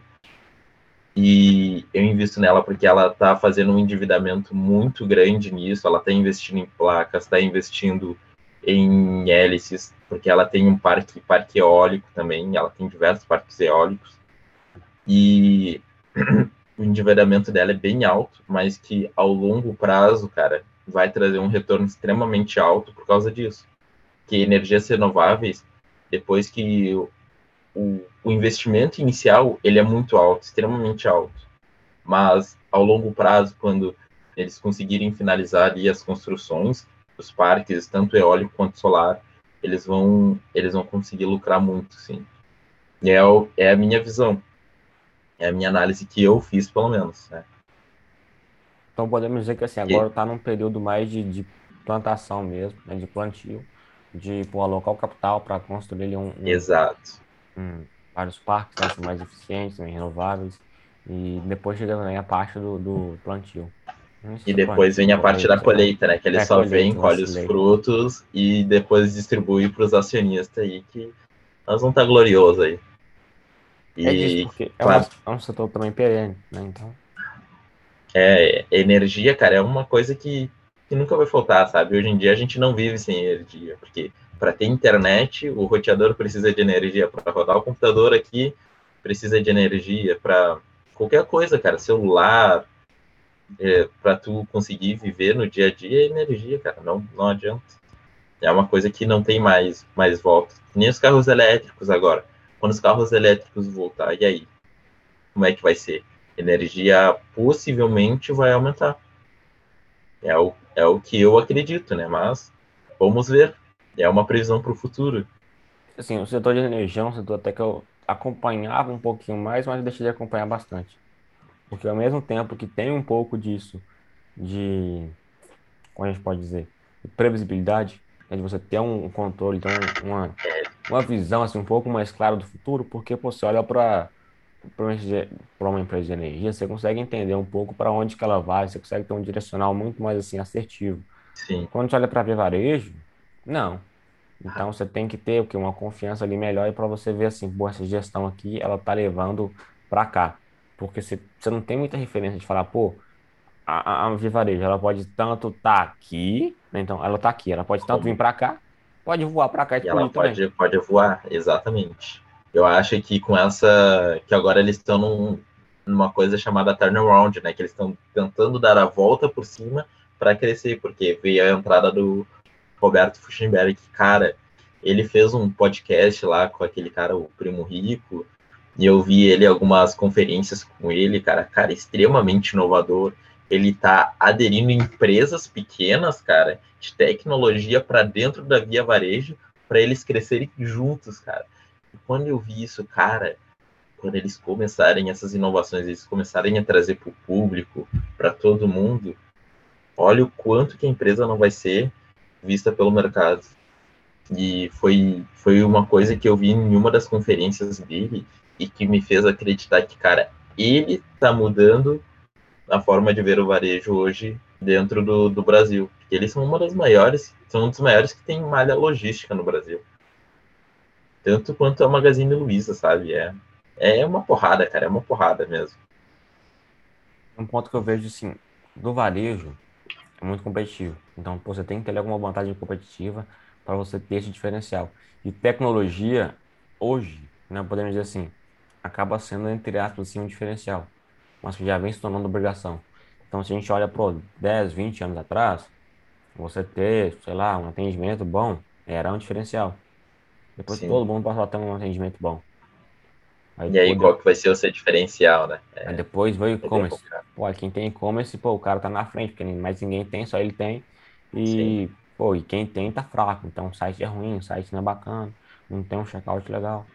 e eu invisto nela porque ela está fazendo um endividamento muito grande nisso, ela está investindo em placas, está investindo em hélices, porque ela tem um parque, parque eólico também, ela tem diversos parques eólicos, e *clears throat* o endividamento dela é bem alto, mas que ao longo prazo, cara, vai trazer um retorno extremamente alto por causa disso. Que energias renováveis, depois que o, o investimento inicial, ele é muito alto, extremamente alto, mas ao longo prazo, quando eles conseguirem finalizar ali as construções, os parques, tanto eólico quanto solar, eles vão, eles vão conseguir lucrar muito, sim. E é, o, é a minha visão. É a minha análise que eu fiz, pelo menos, né? Então podemos dizer que assim, agora está num período mais de, de plantação mesmo, né, de plantio, de pô, alocar o capital para construir um, um, Exato. Um, vários parques né, mais eficientes, mais renováveis, e depois chega também a parte do, do plantio. E depois vem a parte da colheita, né? Que ele é, só colheita, vem, colhe os frutos e depois distribui para os acionistas aí, que nós vamos estar tá glorioso aí. E, é disso, porque claro, é, um, é um setor também perene, né? Então. É, energia, cara, é uma coisa que, que nunca vai faltar, sabe? Hoje em dia a gente não vive sem energia, porque para ter internet, o roteador precisa de energia, para rodar o computador aqui, precisa de energia, para qualquer coisa, cara, celular, é, para tu conseguir viver no dia a dia é energia, cara, não, não adianta. É uma coisa que não tem mais, mais volta. Nem os carros elétricos agora. Quando os carros elétricos voltar, e aí? Como é que vai ser? Energia possivelmente vai aumentar. É o, é o que eu acredito, né? Mas vamos ver. É uma previsão para o futuro. Assim, o setor de energia é um setor até que eu acompanhava um pouquinho mais, mas deixei de acompanhar bastante. Porque ao mesmo tempo que tem um pouco disso de, como a gente pode dizer, de previsibilidade, né, de você ter um controle, então uma, uma visão assim um pouco mais clara do futuro, porque pô, você olha para para uma empresa de energia, você consegue entender um pouco para onde que ela vai, você consegue ter um direcional muito mais assim assertivo. Sim. Quando você olha para ver varejo, não. Então você tem que ter o que uma confiança ali melhor e para você ver assim, boa essa gestão aqui, ela tá levando para cá. Porque você, você não tem muita referência de falar, pô, a, a, a Vivarejo, ela pode tanto estar tá aqui, né? então ela está aqui, ela pode tanto vir para cá, pode voar para cá e, e ela pode, pode voar, exatamente. Eu acho que com essa, que agora eles estão num, numa coisa chamada turnaround, né, que eles estão tentando dar a volta por cima para crescer, porque veio a entrada do Roberto Fuchsenberg, cara, ele fez um podcast lá com aquele cara, o Primo Rico, e eu vi ele algumas conferências com ele, cara, cara, extremamente inovador. Ele tá aderindo empresas pequenas, cara, de tecnologia para dentro da Via Varejo, para eles crescerem juntos, cara. Quando eu vi isso, cara, quando eles começarem essas inovações, eles começarem a trazer para o público, para todo mundo, olha o quanto que a empresa não vai ser vista pelo mercado. E foi, foi uma coisa que eu vi em uma das conferências dele, e que me fez acreditar que, cara, ele tá mudando a forma de ver o varejo hoje dentro do, do Brasil. Porque eles são uma das maiores, são um dos maiores que tem malha logística no Brasil. Tanto quanto a Magazine Luiza, sabe? É, é uma porrada, cara, é uma porrada mesmo. Um ponto que eu vejo, assim, do varejo é muito competitivo. Então, pô, você tem que ter alguma vantagem competitiva para você ter esse diferencial. E tecnologia, hoje, né, podemos dizer assim, acaba sendo, entre aspas, assim, um diferencial, mas que já vem se tornando obrigação. Então, se a gente olha por 10, 20 anos atrás, você ter, sei lá, um atendimento bom era um diferencial. Depois Sim. todo mundo passou a ter um atendimento bom. Aí, e aí, qual que vai ser o seu diferencial, né? É, aí depois veio o e-commerce. Pô, quem tem e-commerce, pô, o cara tá na frente, porque mais ninguém tem, só ele tem. E, Sim. pô, e quem tem tá fraco. Então o site é ruim, o site não é bacana, não tem um checkout legal.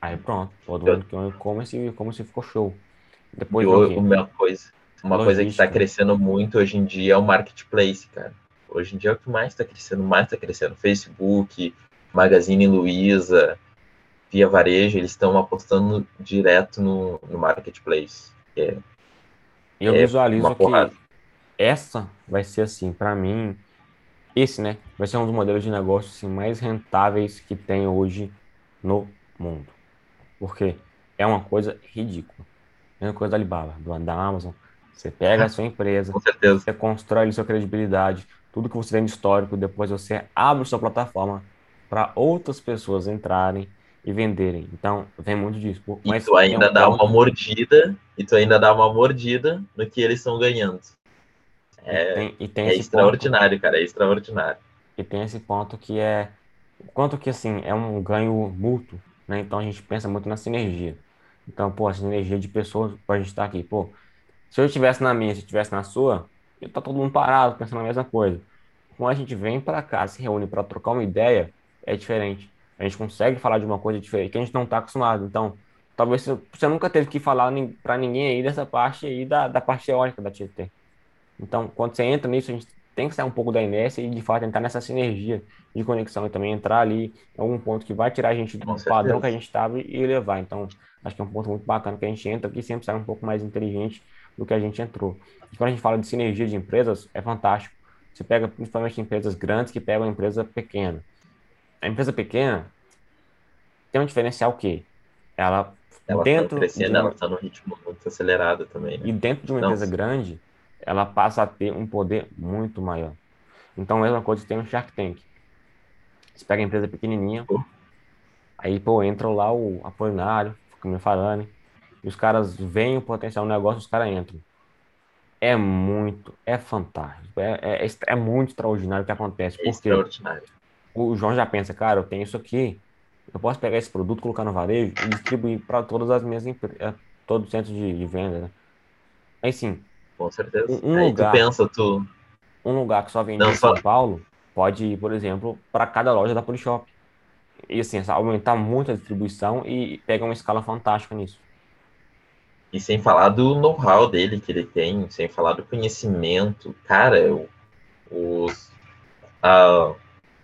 Aí pronto, todo mundo que é um e-commerce e o e-commerce ficou show. Depois uma coisa, uma Logística. coisa que está crescendo muito hoje em dia é o marketplace, cara. Hoje em dia é o que mais está crescendo, mais está crescendo. Facebook, Magazine Luiza, Via Varejo, eles estão apostando direto no, no marketplace. É, eu é visualizo que essa vai ser assim, para mim, esse, né, vai ser um dos modelos de negócio assim, mais rentáveis que tem hoje no mundo. Porque é uma coisa ridícula. É uma coisa da Alibaba, do, da Amazon. Você pega a sua *laughs* empresa, você constrói a sua credibilidade, tudo que você tem de histórico, depois você abre sua plataforma para outras pessoas entrarem e venderem. Então, vem muito disso. Mas e tu ainda um dá ponto... uma mordida, e tu ainda dá uma mordida no que eles estão ganhando. É, tem, e tem é extraordinário, ponto, cara, é extraordinário. E tem esse ponto que é quanto que assim é um ganho mútuo, né? Então a gente pensa muito na sinergia. Então, pô, a sinergia de pessoas para a gente estar aqui, pô, se eu estivesse na minha, se eu estivesse na sua, eu tá todo mundo parado pensando na mesma coisa. Quando a gente vem para cá, se reúne para trocar uma ideia, é diferente. A gente consegue falar de uma coisa diferente que a gente não está acostumado. Então, talvez você nunca teve que falar para ninguém aí dessa parte aí da, da parte teórica da Tietê. Então, quando você entra nisso, a gente tem que sair um pouco da inércia e, de fato, entrar nessa sinergia de conexão e também entrar ali em algum ponto que vai tirar a gente do padrão que a gente estava e levar. Então, acho que é um ponto muito bacana que a gente entra aqui sempre sai um pouco mais inteligente do que a gente entrou. E quando a gente fala de sinergia de empresas, é fantástico. Você pega principalmente empresas grandes que pegam empresa pequena. A empresa pequena tem um diferencial que ela, ela tá dentro tá crescendo, de uma... ela está num ritmo muito acelerado também. Né? E dentro de uma Não. empresa grande, ela passa a ter um poder muito maior. Então, a mesma coisa tem um Shark Tank. Você pega a empresa pequenininha, oh. aí, pô, entra lá o Apolinário, fica me falando, e os caras veem o potencial do negócio, os caras entram. É muito, é fantástico, é, é, é, é muito extraordinário o que acontece. É porque o João já pensa, cara, eu tenho isso aqui, eu posso pegar esse produto, colocar no varejo e distribuir para todas as minhas empresas, é, todos os centros de, de venda, né? Aí sim, com certeza. Um, um lugar, tu pensa, tu. Um lugar que só vende em São Paulo pode ir, por exemplo, para cada loja da Polishop. E assim, aumentar muito a distribuição e pega uma escala fantástica nisso. E sem falar do know-how dele que ele tem, sem falar do conhecimento. Cara, os, a,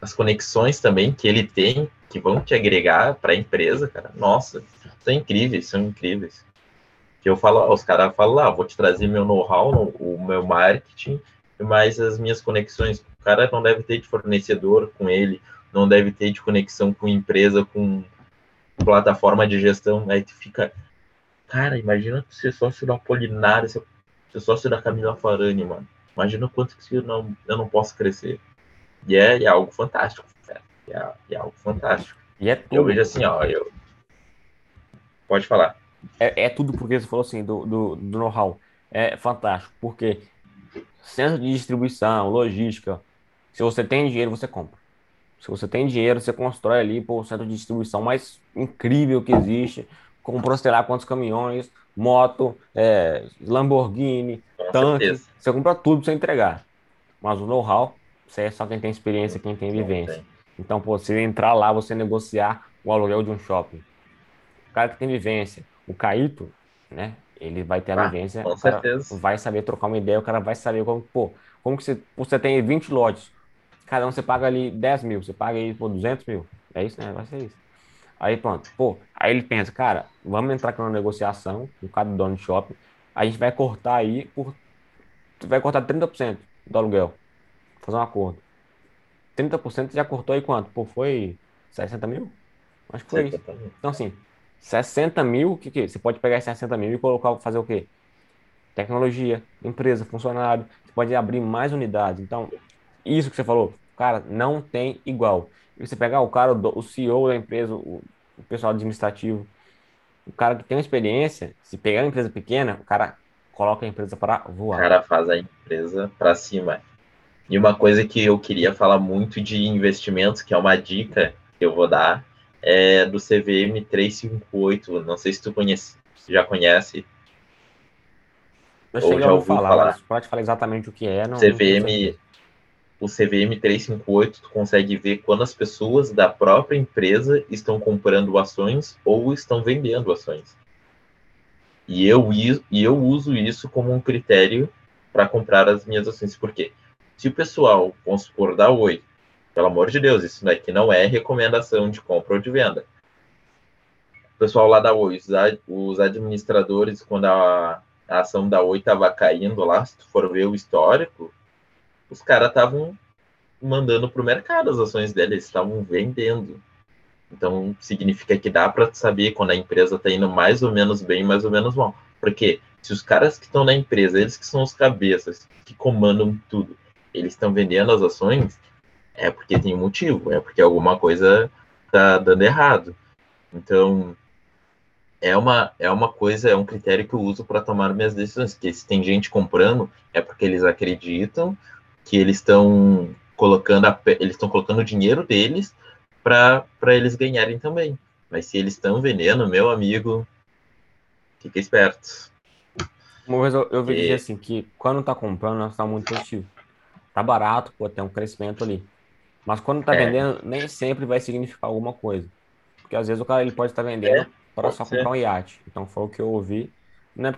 as conexões também que ele tem, que vão te agregar para a empresa, cara, nossa, são incríveis, são incríveis que eu falo, os caras falam lá, ah, vou te trazer meu know-how, o meu marketing, mais as minhas conexões. O cara não deve ter de fornecedor com ele, não deve ter de conexão com empresa, com plataforma de gestão. Aí tu fica, cara, imagina ser sócio da Apolinário, ser sócio da Camila Farani, mano. Imagina o quanto que eu não, eu não posso crescer. E é, é algo fantástico, cara. É, é, algo fantástico. E é eu vejo assim, ó, eu... Pode falar é, é tudo porque você falou assim, do, do, do know-how. É fantástico, porque centro de distribuição, logística, se você tem dinheiro, você compra. Se você tem dinheiro, você constrói ali pô, o centro de distribuição mais incrível que existe, comprou, sei lá, quantos caminhões, moto, é, Lamborghini, Com tanque. Certeza. Você compra tudo para você entregar. Mas o know-how, você é só quem tem experiência, quem tem vivência. Então, pô, você entrar lá, você negociar o aluguel de um shopping. O cara que tem vivência, o Caíto, né? Ele vai ter a ah, vivência, com certeza. vai saber trocar uma ideia, o cara vai saber como, pô, como que você, você tem 20 lotes, cada um você paga ali 10 mil, você paga aí por 200 mil, é isso, né? Vai ser isso. Aí pronto, pô, aí ele pensa, cara, vamos entrar com uma negociação com cada dono de shopping, a gente vai cortar aí por, vai cortar 30% do aluguel, fazer um acordo. 30% já cortou aí quanto? Pô, foi 60 mil? Acho que foi isso. Então, assim, 60 mil, que, que você pode pegar esses 60 mil e colocar, fazer o quê? Tecnologia, empresa, funcionário, você pode abrir mais unidades. Então, isso que você falou, cara, não tem igual. E você pegar o cara, o CEO da empresa, o, o pessoal administrativo, o cara que tem uma experiência, se pegar uma empresa pequena, o cara coloca a empresa para voar. O cara faz a empresa para cima. E uma coisa que eu queria falar muito de investimentos, que é uma dica que eu vou dar, é do CVM 358. Não sei se tu conhece, já conhece. Eu ou já ouviu falar, falar. Pode falar exatamente o que é. Não, CVM, o CVM 358, tu consegue ver quando as pessoas da própria empresa estão comprando ações ou estão vendendo ações. E eu, e eu uso isso como um critério para comprar as minhas ações. Por quê? Se o pessoal, dá 8, pelo amor de Deus, isso daqui não é recomendação de compra ou de venda. O pessoal lá da Oi, os administradores, quando a, a ação da Oi estava caindo lá, se tu for ver o histórico, os caras estavam mandando para o mercado as ações deles, estavam vendendo. Então, significa que dá para saber quando a empresa está indo mais ou menos bem, mais ou menos mal. Porque se os caras que estão na empresa, eles que são os cabeças, que comandam tudo, eles estão vendendo as ações, é porque tem um motivo, é porque alguma coisa tá dando errado. Então, é uma, é uma coisa, é um critério que eu uso para tomar minhas decisões. Que se tem gente comprando, é porque eles acreditam que eles estão colocando a, eles estão colocando o dinheiro deles para eles ganharem também. Mas se eles estão vendendo, meu amigo, fica esperto. Uma vez eu, eu vi dizer assim que quando tá comprando, nós tá muito positivo. Tá barato, pô, tem um crescimento ali. Mas quando tá é. vendendo, nem sempre vai significar alguma coisa. Porque às vezes o cara ele pode estar tá vendendo é para só comprar um iate. Então foi o que eu ouvi. Na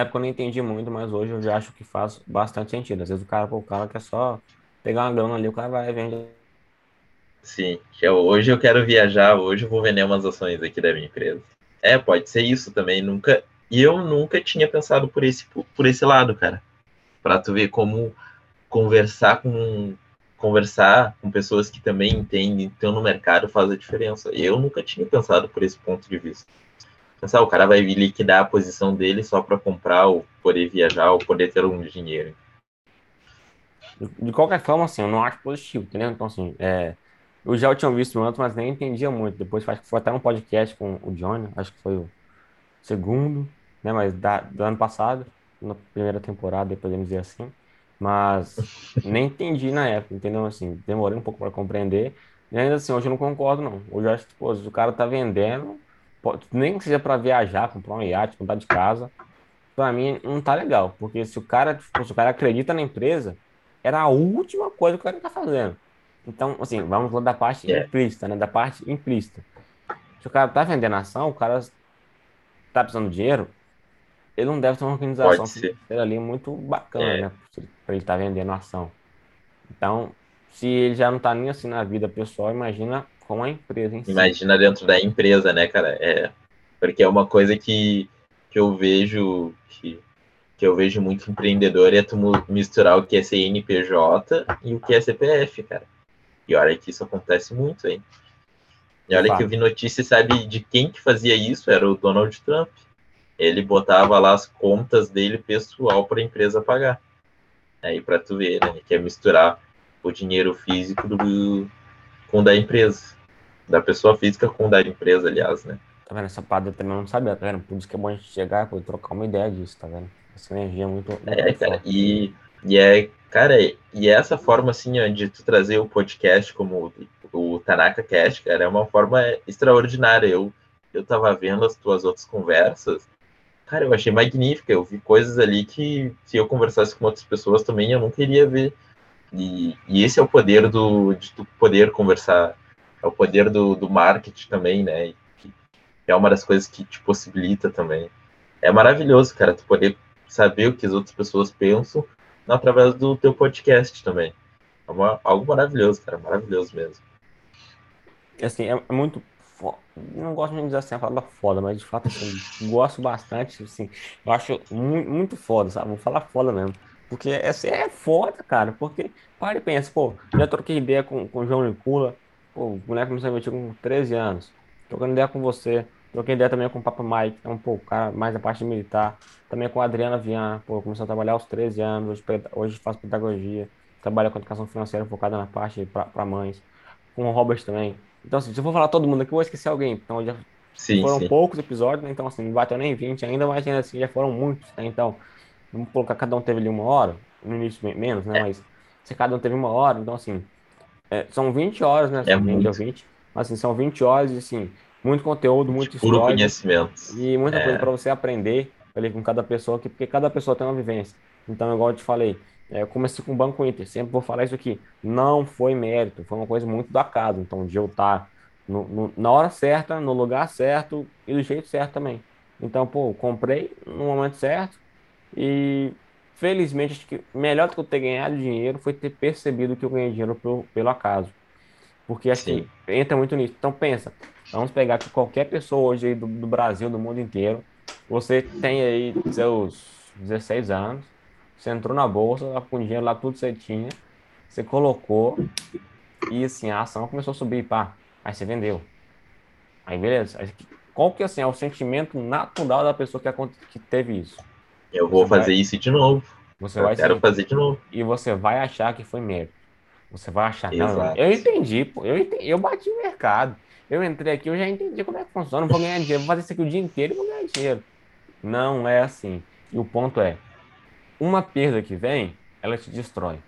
época eu não entendi muito, mas hoje eu já acho que faz bastante sentido. Às vezes o cara, pô, o cara quer só pegar uma grana ali, o cara vai vender. Sim, eu, hoje eu quero viajar, hoje eu vou vender umas ações aqui da minha empresa. É, pode ser isso também. Nunca. E eu nunca tinha pensado por esse, por esse lado, cara. Pra tu ver como conversar com conversar com pessoas que também entendem, estão no mercado, faz a diferença. Eu nunca tinha pensado por esse ponto de vista. Pensar, o cara vai liquidar a posição dele só para comprar, ou poder viajar, ou poder ter um dinheiro. De qualquer forma, assim, eu não acho positivo, entendeu? Então, assim, é, eu já tinha visto antes, mas nem entendia muito. Depois, acho que foi até um podcast com o Johnny, acho que foi o segundo, né? Mas da, do ano passado, na primeira temporada, podemos dizer assim. Mas *laughs* nem entendi na época, entendeu? Assim, demorei um pouco para compreender. E ainda assim, hoje eu não concordo, não. Hoje eu acho que, pô, se o cara tá vendendo, pode, nem que seja para viajar, comprar um iate, comprar de casa, para mim não tá legal. Porque se o cara, tipo, se o cara acredita na empresa, era a última coisa que o cara tá fazendo. Então, assim, vamos falar da parte é. implícita, né? Da parte implícita. Se o cara tá vendendo ação, o cara tá precisando de dinheiro, ele não deve ter uma organização financeira ali muito bacana, é. né? Para ele estar tá vendendo ação. Então, se ele já não está nem assim na vida pessoal, imagina com a empresa em si. Imagina dentro da empresa, né, cara? É, porque é uma coisa que, que eu vejo que, que eu vejo muito empreendedor é tu misturar o que é CNPJ e o que é CPF, cara. E olha que isso acontece muito, hein? E olha que eu vi notícia, sabe de quem que fazia isso? Era o Donald Trump ele botava lá as contas dele pessoal para a empresa pagar. Aí para tu ver, né? Que é misturar o dinheiro físico do, com o da empresa. Da pessoa física com o da empresa, aliás, né? Tá vendo? Essa parada também não sabia, tá vendo? Por isso que é bom a gente chegar e trocar uma ideia disso, tá vendo? Essa energia é muito. muito é, cara, e, e é, cara, e essa forma assim, ó, de tu trazer o podcast como o, o Tanaka Cast, cara, é uma forma extraordinária. Eu, eu tava vendo as tuas outras conversas Cara, eu achei magnífica. Eu vi coisas ali que, se eu conversasse com outras pessoas também, eu não queria ver. E, e esse é o poder do, de tu poder conversar. É o poder do, do marketing também, né? É uma das coisas que te possibilita também. É maravilhoso, cara, tu poder saber o que as outras pessoas pensam através do teu podcast também. É uma, algo maravilhoso, cara, maravilhoso mesmo. Assim, é, é não gosto de dizer assim a palavra foda, mas de fato, assim, gosto bastante, assim, eu acho muito, muito foda, sabe? Vou falar foda mesmo. Porque essa é foda, cara, porque, para e pensa, pô, já troquei ideia com, com o João Nicula, pô, o moleque começou a investir com 13 anos, trocando ideia com você, troquei ideia também com o Papa Mike, é um pouco cara mais da parte militar, também com a Adriana Viana, pô, começou a trabalhar aos 13 anos, hoje, hoje faz pedagogia, trabalha com educação financeira focada na parte para mães, com o Robert também, então, assim, se eu for falar todo mundo aqui, eu vou esquecer alguém. Então, já sim, foram sim. poucos episódios, né? Então, assim, não bateu nem 20 ainda, mas ainda assim, já foram muitos, né? Então, vamos colocar, cada um teve ali uma hora, no início menos, né? É. Mas se cada um teve uma hora, então, assim, é, são 20 horas, né? É muito. 20, mas, assim, são 20 horas assim, muito conteúdo, muito Puro conhecimento. E muita é. coisa para você aprender ali com cada pessoa aqui, porque cada pessoa tem uma vivência. Então, igual eu te falei, eu comecei com o Banco Inter, sempre vou falar isso aqui. Não foi mérito, foi uma coisa muito do acaso. Então, de eu estar no, no, na hora certa, no lugar certo e do jeito certo também. Então, pô, comprei no momento certo e felizmente acho que melhor do que eu ter ganhado dinheiro foi ter percebido que eu ganhei dinheiro pelo, pelo acaso. Porque acho Sim. que entra muito nisso. Então pensa, vamos pegar que qualquer pessoa hoje do, do Brasil, do mundo inteiro, você tem aí seus 16 anos, você entrou na bolsa, com dinheiro lá tudo você tinha, você colocou e assim, a ação começou a subir, pá, aí você vendeu. Aí beleza. Aí, qual que assim, é o sentimento natural da pessoa que, que teve isso? Eu vou você fazer vai... isso de novo. Você eu vai quero fazer de novo. E você vai achar que foi mérito. Você vai achar, não, eu entendi, pô, eu, entendi, eu bati no mercado. Eu entrei aqui, eu já entendi como é que funciona, vou ganhar dinheiro, vou fazer isso aqui o dia inteiro e vou ganhar dinheiro. Não é assim. E o ponto é, uma perda que vem, ela te destrói.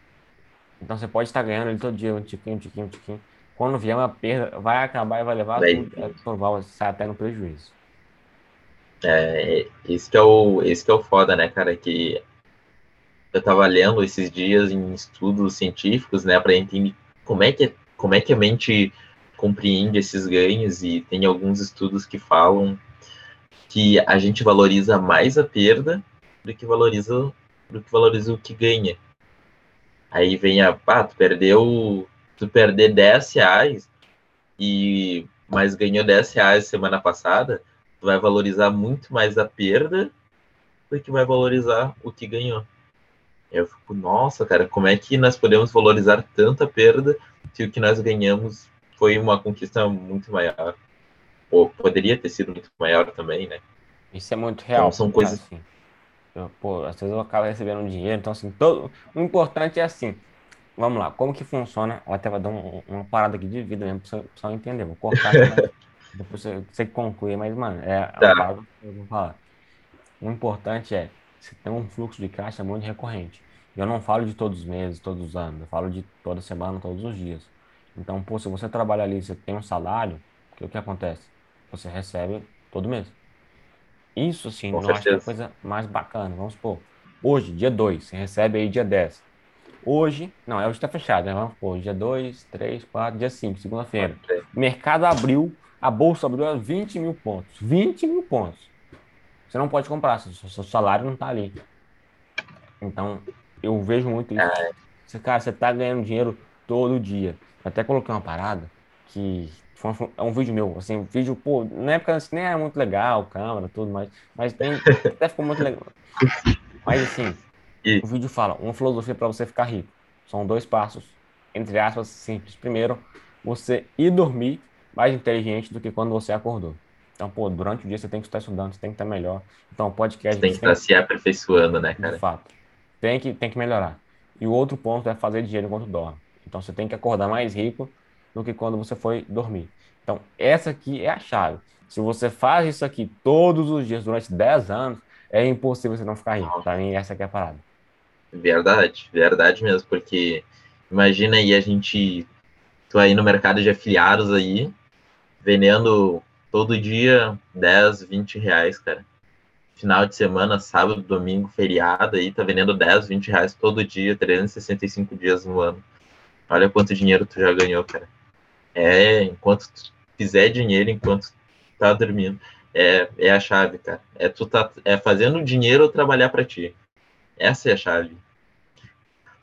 Então você pode estar ganhando ali todo dia, um tiquinho, um tiquinho, um tiquinho. Quando vier uma perda, vai acabar e vai levar vai. tudo, é, sair até no prejuízo. É, esse que é o, esse que é o foda, né, cara, que eu tava lendo esses dias em estudos científicos, né, para entender como é que como é que a mente compreende esses ganhos e tem alguns estudos que falam que a gente valoriza mais a perda do que valoriza do que valoriza o que ganha. Aí vem a, ah, tu perdeu, tu perder 10 reais e mas ganhou 10 reais semana passada, tu vai valorizar muito mais a perda do que vai valorizar o que ganhou. Eu fico, nossa, cara, como é que nós podemos valorizar tanta perda se o que nós ganhamos foi uma conquista muito maior? Ou poderia ter sido muito maior também, né? Isso é muito real. Então, são coisas assim. Eu, pô, às vezes eu acabo recebendo dinheiro, então assim, todo... o importante é assim, vamos lá, como que funciona, eu até vou dar um, uma parada aqui de vida mesmo, pra você entender, vou cortar aqui, *laughs* depois você, você conclui, mas, mano, é tá. a parada que eu vou falar. O importante é, você tem um fluxo de caixa muito recorrente. Eu não falo de todos os meses, todos os anos, eu falo de toda semana, todos os dias. Então, pô, se você trabalha ali, você tem um salário, o que acontece? Você recebe todo mês. Isso, assim, não acho que é a coisa mais bacana. Vamos supor, hoje, dia 2, você recebe aí dia 10. Hoje, não, é hoje está fechado, né? Vamos supor, dia 2, 3, 4, dia 5, segunda-feira. Mercado abriu, a bolsa abriu a 20 mil pontos. 20 mil pontos. Você não pode comprar, seu, seu salário não está ali. Então, eu vejo muito isso. Você, cara, você tá ganhando dinheiro todo dia. Eu até coloquei uma parada que é um vídeo meu, assim, um vídeo, pô, na época assim, nem era muito legal, câmera, tudo mais, mas tem, *laughs* até ficou muito legal. Mas assim, e... o vídeo fala, uma filosofia para você ficar rico. São dois passos, entre aspas, simples. Primeiro, você ir dormir mais inteligente do que quando você acordou. Então, pô, durante o dia você tem que estar estudando, você tem que estar melhor. Então, podcast... Você tem que estar se aperfeiçoando, né, cara? De fato. Tem que, tem que melhorar. E o outro ponto é fazer dinheiro enquanto dorme. Então, você tem que acordar mais rico do que quando você foi dormir. Então, essa aqui é a chave. Se você faz isso aqui todos os dias durante 10 anos, é impossível você não ficar rico. Tá? E essa aqui é a parada. Verdade, verdade mesmo, porque imagina aí a gente, tu aí no mercado de afiliados aí, vendendo todo dia 10, 20 reais, cara. Final de semana, sábado, domingo, feriado aí, tá vendendo 10, 20 reais todo dia, 365 dias no ano. Olha quanto dinheiro tu já ganhou, cara é enquanto fizer dinheiro, enquanto tá dormindo. É, é a chave, cara. É tu tá é fazendo dinheiro ou trabalhar para ti. Essa é a chave.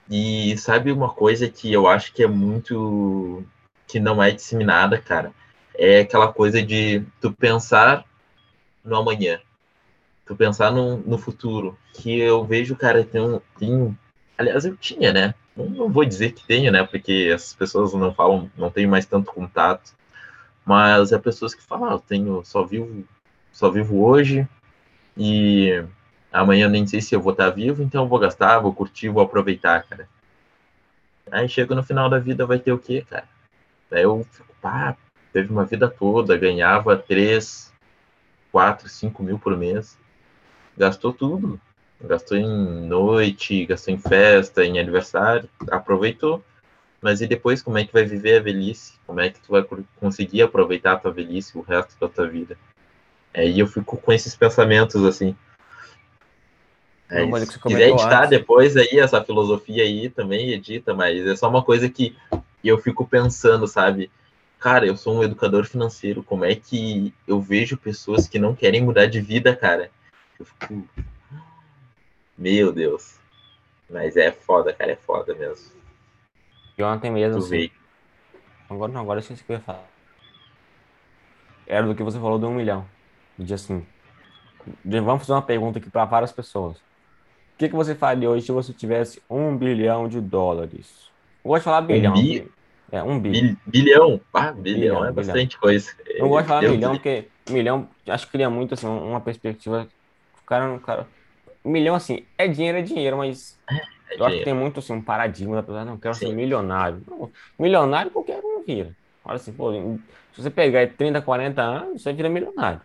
E sabe uma coisa que eu acho que é muito que não é disseminada, cara? É aquela coisa de tu pensar no amanhã. Tu pensar no, no futuro. Que eu vejo, cara, tem um, tem, aliás, eu tinha, né? Não vou dizer que tenho, né? Porque essas pessoas não falam, não tenho mais tanto contato. Mas é pessoas que falam, ah, eu tenho, só vivo, só vivo hoje e amanhã nem sei se eu vou estar vivo, então eu vou gastar, vou curtir, vou aproveitar, cara. Aí chega no final da vida, vai ter o quê, cara? Aí eu fico, pá, teve uma vida toda, ganhava 3, 4, 5 mil por mês, gastou tudo. Gastou em noite, gastou em festa, em aniversário, aproveitou. Mas e depois como é que vai viver a velhice? Como é que tu vai conseguir aproveitar a tua velhice o resto da tua vida? É, e eu fico com esses pensamentos assim. É, se quiser editar antes. depois aí essa filosofia aí também edita, mas é só uma coisa que eu fico pensando, sabe? Cara, eu sou um educador financeiro, como é que eu vejo pessoas que não querem mudar de vida, cara? Eu fico, meu Deus. Mas é foda, cara, é foda mesmo. E ontem mesmo. Assim, agora não, agora eu esqueci o que eu ia falar. Era do que você falou do um milhão. De assim. Vamos fazer uma pergunta aqui para várias pessoas. O que, que você faria hoje se você tivesse um bilhão de dólares? Eu gosto de falar bilhão. Um bi... É, um bi... bilhão? Ah, bilhão, bilhão é bastante bilhão. coisa. Eu gosto de falar milhão porque milhão acho que cria muito assim, uma perspectiva. O cara, o cara milhão, assim, é dinheiro, é dinheiro, mas É eu acho que dinheiro. tem muito, assim, um paradigma da pessoa, não, quero ser Sim. milionário. Não, milionário qualquer um vira. Olha assim, pô, se você pegar aí 30, 40 anos, você vira milionário.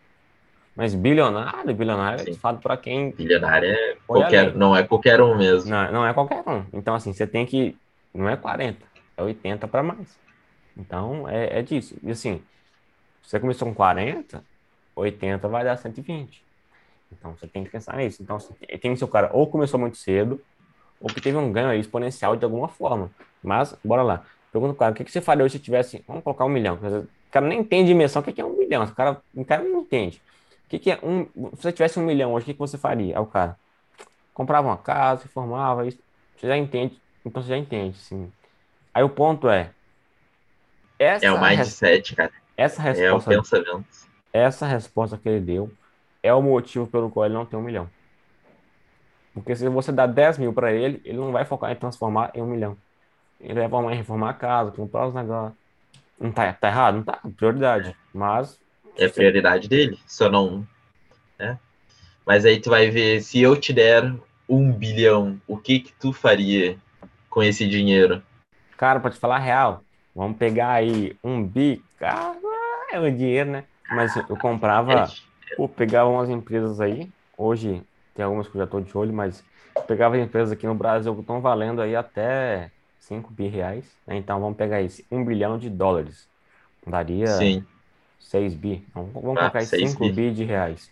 Mas bilionário, bilionário é de Sim. fato para quem Bilionário é qualquer, além. não é qualquer um mesmo. Não, não é qualquer um. Então, assim, você tem que. Não é 40, é 80 para mais. Então, é, é disso. E assim, você começou com 40, 80 vai dar 120. Então, você tem que pensar nisso. Então, tem que ser o cara ou começou muito cedo, ou que teve um ganho exponencial de alguma forma. Mas, bora lá. Pergunta pro cara, o que que você faria hoje se tivesse. Vamos colocar um milhão. O cara nem tem dimensão, o que que é um milhão? O cara, o cara não entende. O que que é um. Se você tivesse um milhão hoje, o que que você faria? Aí o cara comprava uma casa, reformava, isso. Você já entende. Então você já entende, sim. Aí o ponto é. Essa, É o res- mindset, cara. essa É o resposta, pensamento. essa resposta que ele deu é o motivo pelo qual ele não tem um milhão. Porque se você dá 10 mil para ele, ele não vai focar em transformar em um milhão. Ele vai formar em reformar a casa, comprar os negócios. Não tá, tá errado? Não tá. Prioridade. Mas. É prioridade dele. Só não. Né? Mas aí tu vai ver, se eu te der um bilhão, o que que tu faria com esse dinheiro? Cara, pra te falar a real, vamos pegar aí um bi, cara, é o dinheiro, né? Mas eu comprava, pô, pegava umas empresas aí, hoje tem algumas que eu já tô de olho, mas pegava empresas aqui no Brasil que estão valendo aí até 5 bi reais, né? Então vamos pegar esse 1 bilhão de dólares, daria Sim, 6 bi, Então, vamos Ah, colocar aí 6 5 bi. bi de reais.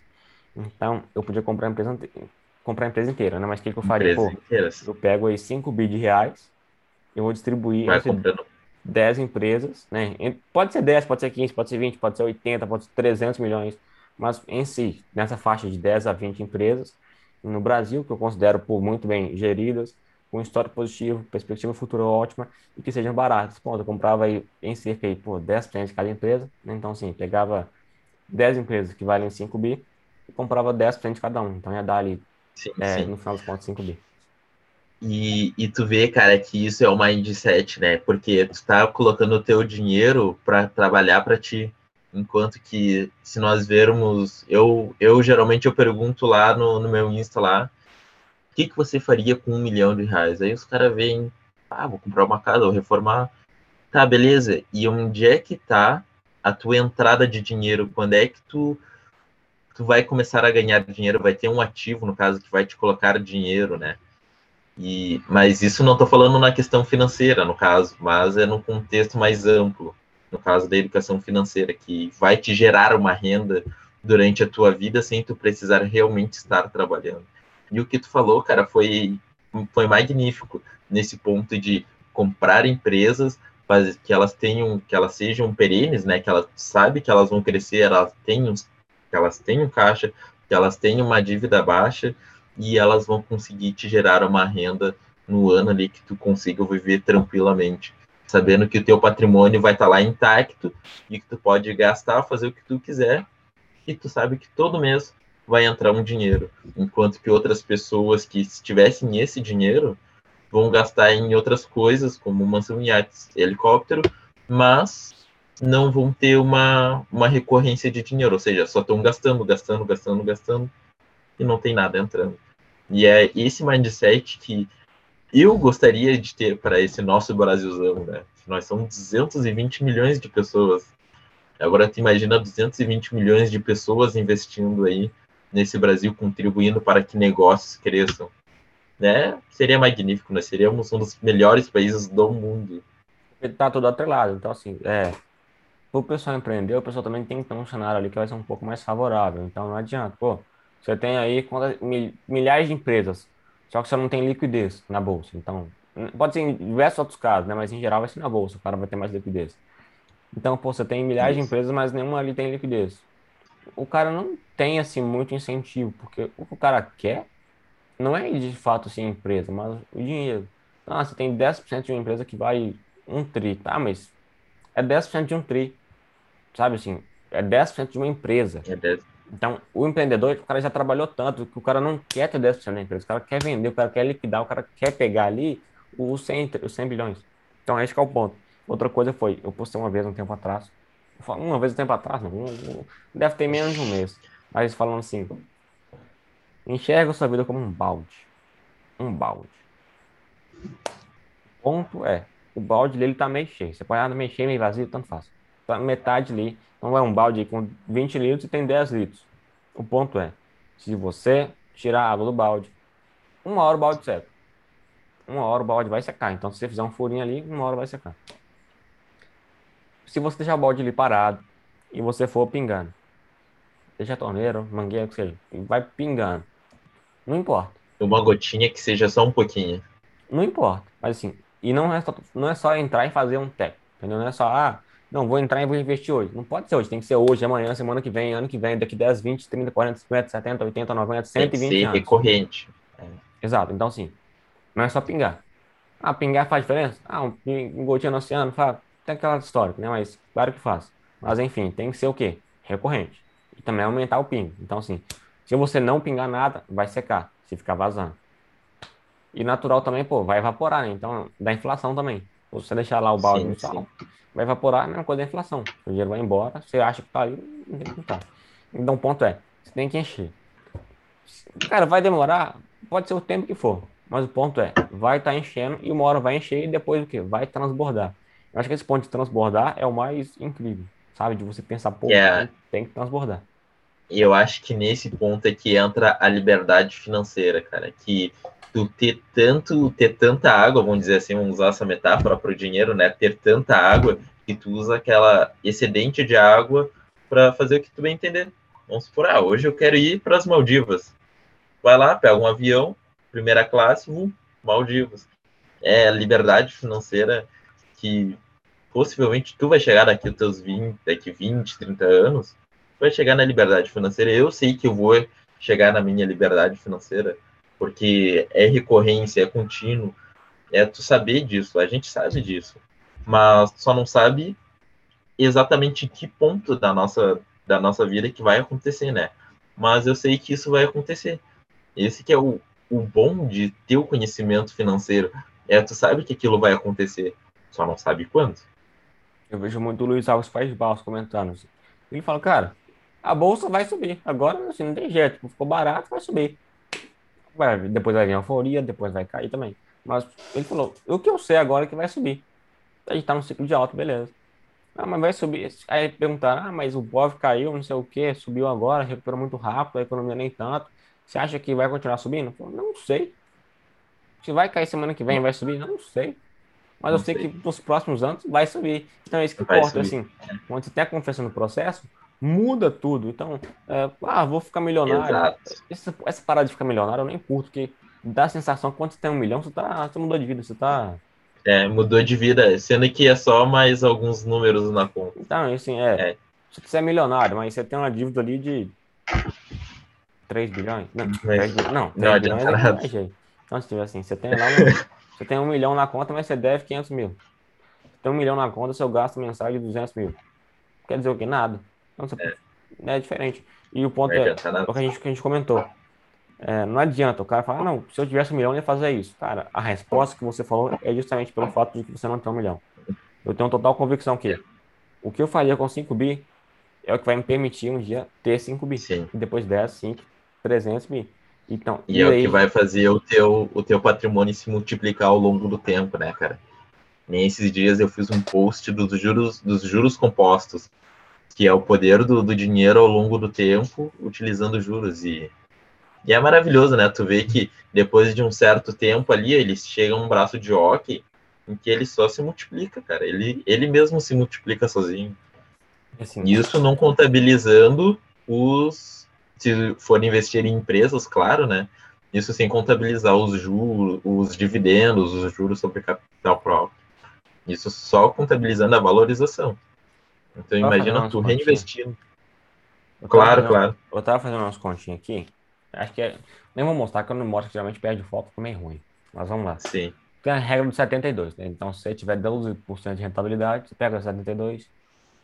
Então eu podia comprar a empresa, comprar a empresa inteira, né? Mas o que que eu faria? Pô, eu pego aí 5 bi de reais, eu vou distribuir Vai comprando. 10 empresas, né? Pode ser 10, pode ser 15, pode ser 20, pode ser 80, pode ser 300 milhões, mas em si, nessa faixa de 10 a 20 empresas, no Brasil, que eu considero por muito bem geridas, com histórico positivo, perspectiva futura ótima e que sejam baratas. Pô, eu comprava aí em cerca aí, pô, 10% de cada empresa, né? Então, assim, pegava 10 empresas que valem 5 bi e comprava 10% de cada um. Então, ia dar ali, Sim, é, sim. no final dos contos, 5 bi. E, e tu vê, cara, que isso é o mindset, né? Porque tu tá colocando o teu dinheiro para trabalhar para ti. Enquanto que, se nós vermos, eu, eu geralmente eu pergunto lá no, no meu Insta lá, o que, que você faria com um milhão de reais? Aí os caras veem, ah, vou comprar uma casa, vou reformar. Tá, beleza. E onde é que tá a tua entrada de dinheiro? Quando é que tu, tu vai começar a ganhar dinheiro? Vai ter um ativo, no caso, que vai te colocar dinheiro, né? E, mas isso não estou falando na questão financeira, no caso, mas é no contexto mais amplo, no caso da educação financeira, que vai te gerar uma renda durante a tua vida sem tu precisar realmente estar trabalhando. E o que tu falou, cara, foi, foi magnífico nesse ponto de comprar empresas que elas tenham, que elas sejam perenes, né? Que elas sabe que elas vão crescer, elas tenham, que elas tenham caixa, que elas tenham uma dívida baixa e elas vão conseguir te gerar uma renda no ano ali que tu consiga viver tranquilamente, sabendo que o teu patrimônio vai estar lá intacto e que tu pode gastar, fazer o que tu quiser e tu sabe que todo mês vai entrar um dinheiro, enquanto que outras pessoas que se tivessem esse dinheiro vão gastar em outras coisas, como mansão iates, helicóptero, mas não vão ter uma, uma recorrência de dinheiro, ou seja, só estão gastando, gastando, gastando, gastando, e não tem nada entrando. E é esse mindset que eu gostaria de ter para esse nosso Brasilzão, né? Nós somos 220 milhões de pessoas. Agora tu imagina 220 milhões de pessoas investindo aí nesse Brasil, contribuindo para que negócios cresçam. Né? Seria magnífico, nós seríamos um dos melhores países do mundo. Ele tá tudo atrelado. Então, assim, é. O pessoal empreender, o pessoal também tem que ter um cenário ali que vai ser um pouco mais favorável. Então, não adianta. Pô, você tem aí milhares de empresas, só que você não tem liquidez na bolsa. Então, pode ser em diversos outros casos, né? Mas em geral vai ser na bolsa, o cara vai ter mais liquidez. Então, pô, você tem milhares de Isso. empresas, mas nenhuma ali tem liquidez. O cara não tem, assim, muito incentivo, porque o que o cara quer não é de fato, assim, empresa, mas o dinheiro. Ah, você tem 10% de uma empresa que vale um tri, tá? Mas é 10% de um tri, sabe assim? É 10% de uma empresa. É dez- Então, o empreendedor, o cara já trabalhou tanto que o cara não quer ter 10% da empresa, o cara quer vender, o cara quer liquidar, o cara quer pegar ali os 100, tri- os 100 bilhões. Então, esse é o ponto. Outra coisa foi, eu postei uma vez um tempo atrás, uma vez um tempo atrás, não, deve ter menos de um mês, mas falando assim, Enxerga sua vida como um balde. Um balde. O ponto é, o balde dele tá meio cheio. Você pode nada meio cheio, meio vazio, tanto faz. Tá metade ali. Não é um balde com 20 litros e tem 10 litros. O ponto é, se você tirar a água do balde, uma hora o balde seca. Uma hora o balde vai secar. Então, se você fizer um furinho ali, uma hora vai secar. Se você deixar o balde ali parado e você for pingando, deixa a torneira, mangueira, que seja, e vai pingando. Não importa. Uma gotinha que seja só um pouquinho. Não importa. Mas assim, e não é só, não é só entrar e fazer um tec. Entendeu? Não é só, ah, não, vou entrar e vou investir hoje. Não pode ser hoje, tem que ser hoje, amanhã, semana que vem, ano que vem, daqui 10, 20, 30, 40, 50, 70, 80, 90, 120 tem que ser anos. recorrente. É. Exato. Então, assim, não é só pingar. Ah, pingar faz diferença? Ah, um, um gotinha no oceano faz. Tem aquela história, né? Mas claro que faz. Mas enfim, tem que ser o quê? Recorrente. E também aumentar o ping. Então, assim, se você não pingar nada, vai secar, se ficar vazando. E natural também, pô, vai evaporar, né? Então, dá inflação também. Se você deixar lá o balde no sol, vai evaporar, a mesma coisa da inflação. O dinheiro vai embora, você acha que tá aí, não tem que tá. Então, o ponto é, você tem que encher. Cara, vai demorar, pode ser o tempo que for. Mas o ponto é, vai estar tá enchendo e uma hora vai encher e depois o quê? Vai transbordar. Eu acho que esse ponto de transbordar é o mais incrível, sabe? De você pensar, pô, yeah. tem que transbordar. E eu acho que nesse ponto é que entra a liberdade financeira, cara. Que tu ter tanto, ter tanta água, vamos dizer assim, vamos usar essa metáfora para o dinheiro, né? Ter tanta água que tu usa aquela excedente de água para fazer o que tu bem entender. Vamos supor, ah, hoje eu quero ir para as Maldivas. Vai lá, pega um avião, primeira classe, um, Maldivas. É liberdade financeira que possivelmente tu vai chegar daqui os teus 20, daqui 20, 30 anos, vai chegar na liberdade financeira. Eu sei que eu vou chegar na minha liberdade financeira, porque é recorrência, é contínuo, é tu saber disso, a gente sabe disso, mas só não sabe exatamente que ponto da nossa da nossa vida que vai acontecer, né? Mas eu sei que isso vai acontecer. Esse que é o, o bom de ter o conhecimento financeiro. É, tu sabe que aquilo vai acontecer, só não sabe quando. Eu vejo muito o Luiz Alves País Baixo comentando. Assim. Ele fala, cara, a bolsa vai subir. Agora, assim, não tem jeito. Ficou barato, vai subir. Vai, depois vai vir a euforia, depois vai cair também. Mas ele falou, o que eu sei agora é que vai subir. A gente tá num ciclo de alto, beleza. Ah, mas vai subir. Aí perguntaram, ah, mas o BOV caiu, não sei o que, subiu agora, recuperou muito rápido, a economia nem tanto. Você acha que vai continuar subindo? Falei, não sei. Se vai cair semana que vem, vai subir? Não sei. Mas não eu sei, sei, que nos próximos anos vai subir. Então é isso que vai importa, subir. assim. Quando você tem a confiança no processo, muda tudo. Então, é, ah, vou ficar milionário. Essa, essa parada de ficar milionário eu nem curto, porque dá a sensação que quando você tem um milhão, você, tá, você mudou de vida, você tá. É, mudou de vida, sendo que é só mais alguns números na conta. Então, assim, é. é. Se você é milionário, mas você tem uma dívida ali de 3 bilhões? Não, 3, não, 3 não bilhões é nada. Então, se tiver assim, você tem lá *laughs* um, você tem um milhão na conta, mas você deve 500 mil. Você tem um milhão na conta, seu gasto mensal é de 200 mil. Quer dizer o quê? Nada. Então, é. é diferente. E o ponto é, é o que a gente, que a gente comentou. É, não adianta o cara falar, não, se eu tivesse um milhão, eu ia fazer isso. Cara, a resposta que você falou é justamente pelo fato de que você não tem um milhão. Eu tenho total convicção que o que eu faria com 5 bi é o que vai me permitir um dia ter 5 bi. Sim. E depois 10, 5, 300 bi. Então, e, e é aí... o que vai fazer o teu, o teu patrimônio se multiplicar ao longo do tempo, né, cara? Nesses dias eu fiz um post dos juros, dos juros compostos, que é o poder do, do dinheiro ao longo do tempo, utilizando juros. E, e é maravilhoso, né? Tu vê que depois de um certo tempo ali, eles chegam a um braço de hockey em que ele só se multiplica, cara. Ele, ele mesmo se multiplica sozinho. Assim, Isso não contabilizando os se for investir em empresas, claro, né? Isso sem contabilizar os juros, os dividendos, os juros sobre capital próprio. Isso só contabilizando a valorização. Então imagina tu reinvestindo. Claro, claro. Eu tava fazendo umas continhas aqui. Acho que é. Nem vou mostrar, que eu não mostro que geralmente perde foco, fica meio ruim. Mas vamos lá. Sim. Tem a regra do 72, né? Então, se você tiver 12% de rentabilidade, você pega 72.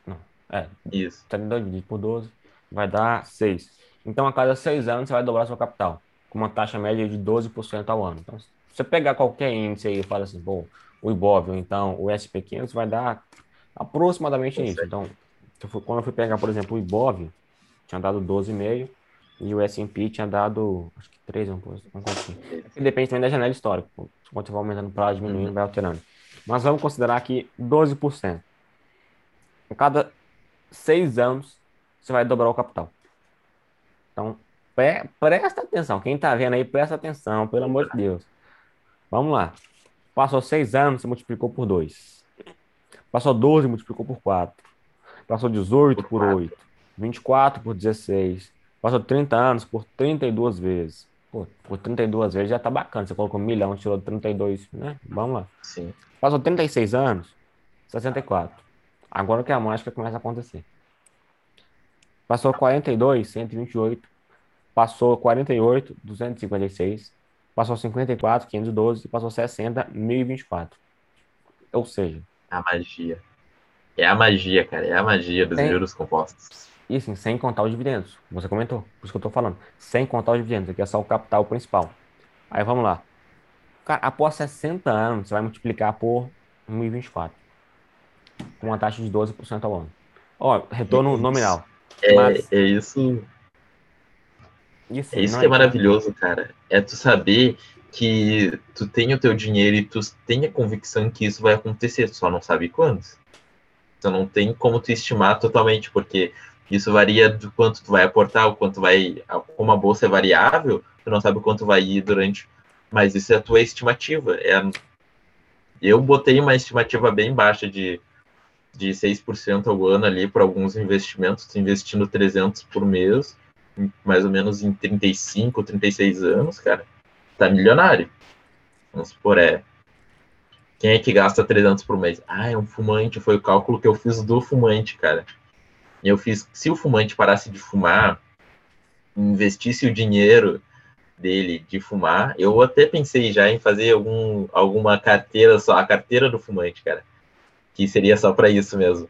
Não. É. Isso. 72 dividido por 12 vai dar 6. Então, a cada seis anos, você vai dobrar seu capital, com uma taxa média de 12% ao ano. Então, se você pegar qualquer índice aí e fala assim, pô, o Ibov, ou então o SP500 vai dar aproximadamente isso. Então, quando eu fui pegar, por exemplo, o Ibov, tinha dado 12,5, E o S&P tinha dado, acho que 13, um pouco, um pouquinho. Depende também da janela histórica. Quando você vai aumentando o prazo, diminuindo, vai alterando. Mas vamos considerar aqui 12%. A cada seis anos, você vai dobrar o capital. Então, pre presta atenção. Quem está vendo aí, presta atenção, pelo amor de Deus. Vamos lá. Passou seis anos, você multiplicou por 2. Passou 12, multiplicou por 4. Passou 18 por 8. 24 por 16. Passou 30 anos por 32 vezes. Pô, por 32 vezes já tá bacana. Você colocou um milhão, tirou 32, né? Vamos lá. Sim. Passou 36 anos, 64. Agora que a mágica começa a acontecer. Passou 42, 128. Passou 48, 256. Passou 54, 512. E passou 60, 1024. Ou seja... É a magia. É a magia, cara. É a magia dos tem... juros compostos. E assim, sem contar os dividendos. Você comentou, por isso que eu tô falando. Sem contar os dividendos, aqui é só o capital principal. Aí vamos lá. Cara, após 60 anos, você vai multiplicar por 1024. Com uma taxa de 12% ao ano. Ó, retorno nominal. É, Mas... é isso. isso é isso que é, é maravilhoso, cara. É tu saber que tu tem o teu dinheiro e tu tem a convicção que isso vai acontecer, tu só não sabe quando. Tu não tem como tu estimar totalmente, porque isso varia do quanto tu vai aportar, o quanto vai. Como a bolsa é variável, tu não sabe quanto vai ir durante. Mas isso é a tua estimativa. É, eu botei uma estimativa bem baixa de, de 6% ao ano ali para alguns investimentos, investindo 300 por mês, mais ou menos em 35, 36 anos, cara. Tá milionário. Vamos supor, é. Quem é que gasta 300 por mês? Ah, é um fumante. Foi o cálculo que eu fiz do fumante, cara. Eu fiz, se o fumante parasse de fumar, investisse o dinheiro dele de fumar, eu até pensei já em fazer algum, alguma carteira, só a carteira do fumante, cara. Que seria só para isso mesmo.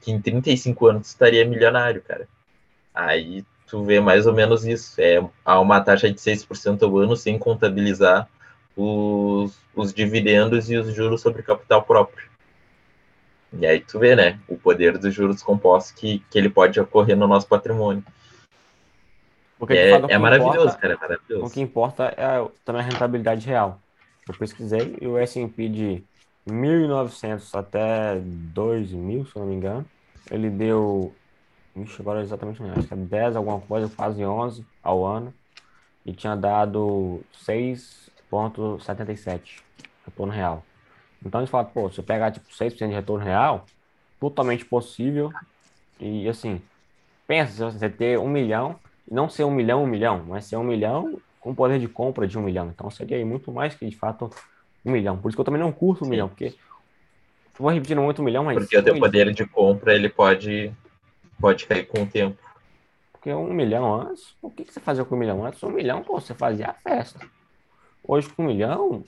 Que em 35 anos estaria milionário, cara. Aí tu vê mais ou menos isso. É há uma taxa de 6% ao ano sem contabilizar os, os dividendos e os juros sobre capital próprio. E aí tu vê, né, o poder dos juros compostos que, que ele pode ocorrer no nosso patrimônio. Porque, é, é maravilhoso, importa, cara, é maravilhoso. O que importa é também a rentabilidade real. Eu pesquisei e o S&P de 1.900 até 2.000, se não me engano, ele deu, ixi, agora exatamente não, acho que é 10 alguma coisa, quase 11 ao ano, e tinha dado 6,77 retorno real. Então eles falam, pô, se eu pegar tipo 6% de retorno real, totalmente possível. E assim, pensa se você ter um milhão, não ser um milhão, um milhão, mas ser um milhão com poder de compra de um milhão. Então seria aí muito mais que de fato um milhão. Por isso que eu também não curto um Sim. milhão, porque vou repetindo muito um milhão, mas. Porque o teu poder de compra ele pode, pode cair com o tempo. Porque um milhão antes, o que, você fazia com um milhão antes? Um milhão, pô, você fazia a festa. Hoje com um milhão,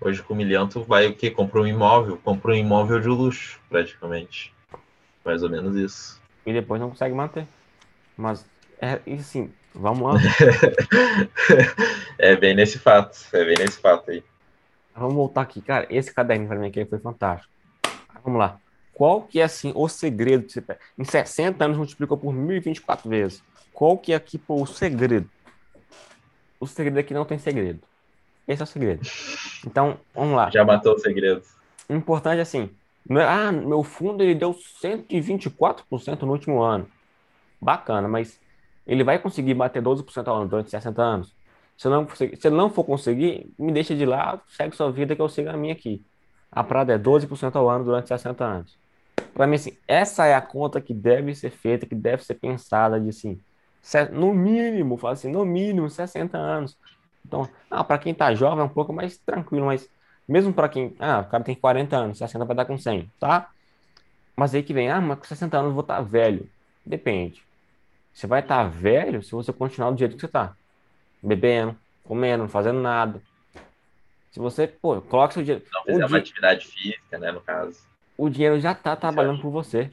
Hoje com um milhão tu vai o quê? Compra um imóvel, compra um imóvel de luxo, praticamente. Mais ou menos isso. E depois não consegue manter. Mas, é, assim, vamos lá. *laughs* é bem nesse fato, é bem nesse fato aí. Vamos voltar aqui, cara. Esse caderno para mim aqui foi fantástico. Vamos lá. Qual que é, assim, o segredo? Você Em 60 anos multiplicou por 1024 vezes. Qual que é aqui, o segredo? O segredo aqui não tem segredo. Esse é o segredo. Então, vamos lá. Já matou o segredo. O importante é assim, ah, meu fundo ele deu 124% no último ano. Bacana, mas ele vai conseguir bater 12% ao ano durante 60 anos? Se não, se ele não for conseguir, me deixa de lá, segue sua vida que eu sigo a minha aqui. A Prada é 12% ao ano durante 60 anos. Para mim, assim, essa é a conta que deve ser feita, que deve ser pensada de assim, no mínimo, fala assim, no mínimo 60 anos. Então, ah, para quem tá jovem é um pouco mais tranquilo, mas mesmo para quem, ah, o cara tem 40 anos, 60 vai dar com 100, tá? Mas aí que vem, ah, mas com 60 anos eu vou estar tá velho. Depende. Você vai estar tá velho se você continuar do jeito que você tá. Bebendo, comendo, não fazendo nada. Se você, pô, coloca seu dinheiro. Não fizer uma atividade física, né, no caso. O dinheiro já tá trabalhando por você.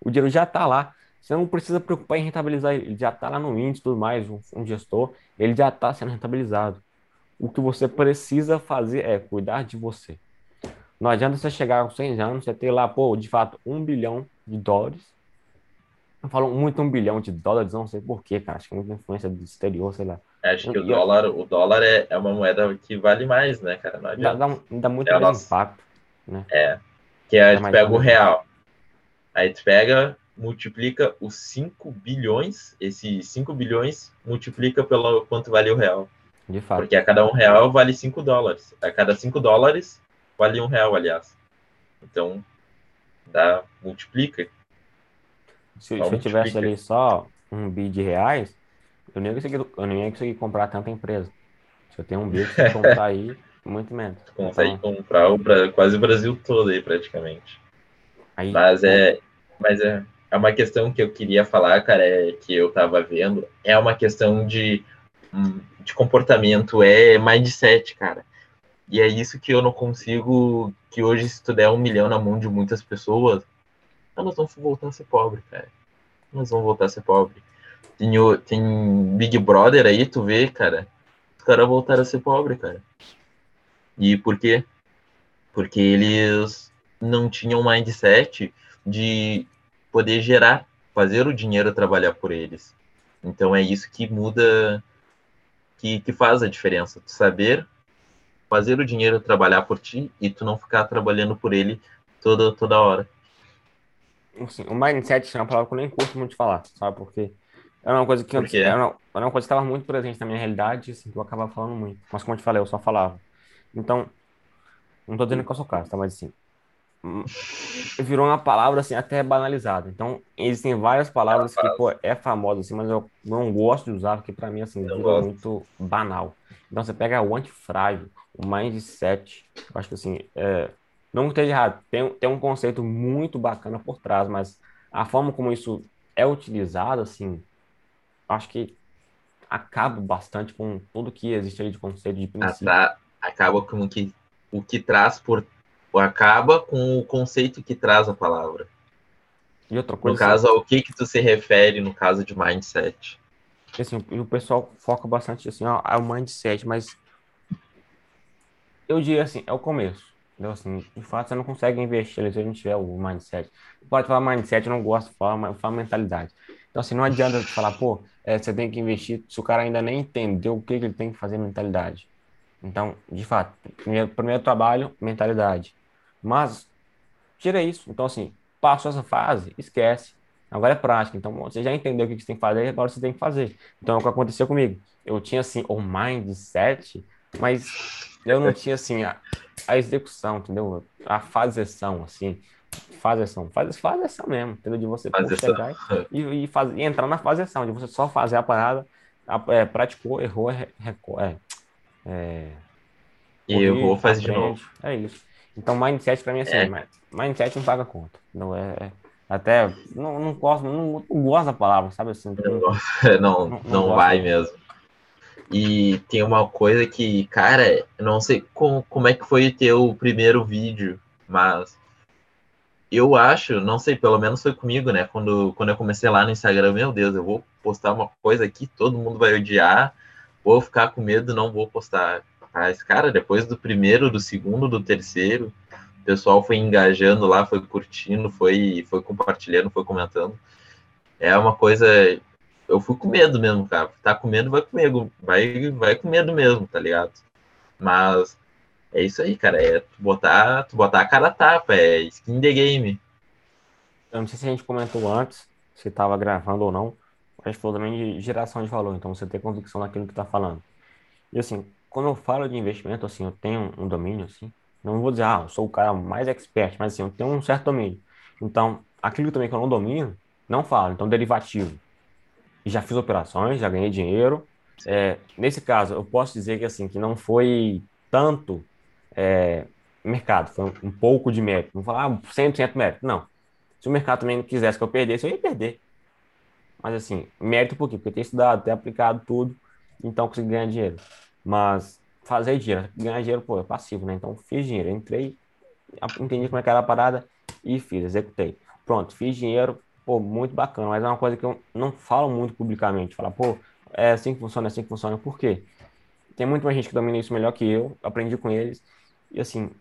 O dinheiro já tá lá. Você não precisa preocupar em rentabilizar ele, já está lá no índice tudo mais, um, um gestor, ele já está sendo rentabilizado. O que você precisa fazer é cuidar de você. Não adianta você chegar com 100 anos, você ter lá, pô, de fato, um bilhão de dólares, falam muito um bilhão de dólares, não sei porquê, cara. Acho que é muita influência do exterior, sei lá. Acho que o dólar, o dólar é, é uma moeda que vale mais, né, cara? Não dá, dá, dá muito é mais impacto, né? É. Que aí tu pega o real. Aí tu pega, multiplica os 5 bilhões, esses 5 bilhões multiplica pelo quanto vale o real. De fato. Porque a cada um real vale 5 dólares. A cada 5 dólares vale um real, aliás. Então, dá, multiplica. Se, se eu tivesse ali só um bi de reais, eu nem ia conseguir, eu nem ia conseguir comprar tanta empresa. Se eu tenho um bi, eu *laughs* comprar aí, muito menos. Consegue então, comprar o, quase o Brasil todo aí, praticamente. Aí, mas é, mas é, é uma questão que eu queria falar, cara, é que eu tava vendo, é uma questão de, hum, de comportamento, é mindset, cara. E é isso que eu não consigo, que hoje se tu der um milhão na mão de muitas pessoas, elas vão voltar a ser pobre, cara. Elas vão voltar a ser pobre. Tem, tem Big Brother aí, tu vê, cara. Os caras voltaram a ser pobre, cara. E por quê? Porque eles não tinham mindset de poder gerar, fazer o dinheiro trabalhar por eles. Então é isso que muda, que, que faz a diferença. Tu saber fazer o dinheiro trabalhar por ti e tu não ficar trabalhando por ele toda, toda hora assim, o mindset é uma palavra que eu nem curto muito falar, sabe? Porque é uma coisa que antes, era, uma, era uma coisa que estava muito presente na minha realidade, assim, eu acabava falando muito. Mas como eu te falei, eu só falava. Então, não tô dizendo que eu sou caso, tá? Mas assim, *laughs* virou uma palavra assim até banalizada. Então, existem várias palavras que, pô, é famosa assim, mas eu não gosto de usar porque para mim assim, virou muito banal. Então, você pega o antifrágil, o mindset, eu acho que assim, é, não esteja errado, tem, tem um conceito muito bacana por trás, mas a forma como isso é utilizado, assim, acho que acaba bastante com tudo que existe aí de conceito de princípio. Acaba com que, o que traz por. Acaba com o conceito que traz a palavra. E outra coisa. No caso, ao que, que tu se refere no caso de mindset? Assim, o pessoal foca bastante assim, ó, é o mindset, mas eu diria assim, é o começo. Entendeu? Assim, de fato, você não consegue investir ali se a gente tiver o mindset. Pode falar mindset, eu não gosto de falar, mas fala mentalidade. Então, assim, não adianta te falar, pô, é, você tem que investir se o cara ainda nem entendeu o que, que ele tem que fazer mentalidade. Então, de fato, primeiro, primeiro trabalho, mentalidade. Mas, tira isso. Então, assim, passou essa fase, esquece. Agora é prática. Então, você já entendeu o que você tem que fazer, agora você tem que fazer. Então, é o que aconteceu comigo. Eu tinha, assim, o mindset, mas eu não tinha, assim, a, a execução, entendeu? A fazeção, assim. Fazeção. Faz, fazeção mesmo, entendeu? De você chegar e, e, faz, e entrar na fazeção, de você só fazer a parada, a, é, praticou, errou, é, é, é e eu vou fazer de novo. É isso. Então, mindset pra mim é assim, é. mindset não paga conta. Não é, é. Até não, não gosto, não, não gosto da palavra, sabe assim? *laughs* Não, não, não, não vai mesmo. E tem uma coisa que, cara, não sei como, como é que foi o teu primeiro vídeo, mas eu acho, não sei, pelo menos foi comigo, né? Quando, quando eu comecei lá no Instagram, meu Deus, eu vou postar uma coisa aqui, todo mundo vai odiar, vou ficar com medo, não vou postar. Mas, cara, depois do primeiro, do segundo, do terceiro, o pessoal foi engajando lá, foi curtindo, foi, foi compartilhando, foi comentando. É uma coisa eu fui com medo mesmo, cara. Tá com medo, vai com medo. Vai, vai com medo mesmo, tá ligado? Mas é isso aí, cara. É tu botar, tu botar a cara a tapa, é skin the game. Eu não sei se a gente comentou antes, se tava gravando ou não. Gente falou também de geração de valor, então você tem convicção naquilo que tá falando. E assim, quando eu falo de investimento, assim, eu tenho um domínio, assim, não vou dizer, ah, eu sou o cara mais expert, mas assim, eu tenho um certo domínio. Então, aquilo também que eu não domino, não falo. Então, derivativo já fiz operações, já ganhei dinheiro. É, nesse caso, eu posso dizer que assim que não foi tanto é, mercado, foi um, um, pouco de mérito. Não falar ah, 100% mérito, não. Se o mercado também quisesse que eu perdesse, eu ia perder. Mas assim, mérito por quê? Porque tenho estudado, tenho aplicado tudo, então consegui ganhar dinheiro. Mas fazer dinheiro, ganhar dinheiro, pô, é passivo, né? Então fiz dinheiro, entrei, entendi como é que era a parada e fiz, executei. Pronto, fiz dinheiro, pô, muito bacana, mas é uma coisa que eu não falo muito publicamente. Falar, pô, é assim que funciona, é assim que funciona. Por quê? Tem muito mais gente que domina isso melhor que eu, aprendi com eles. E assim,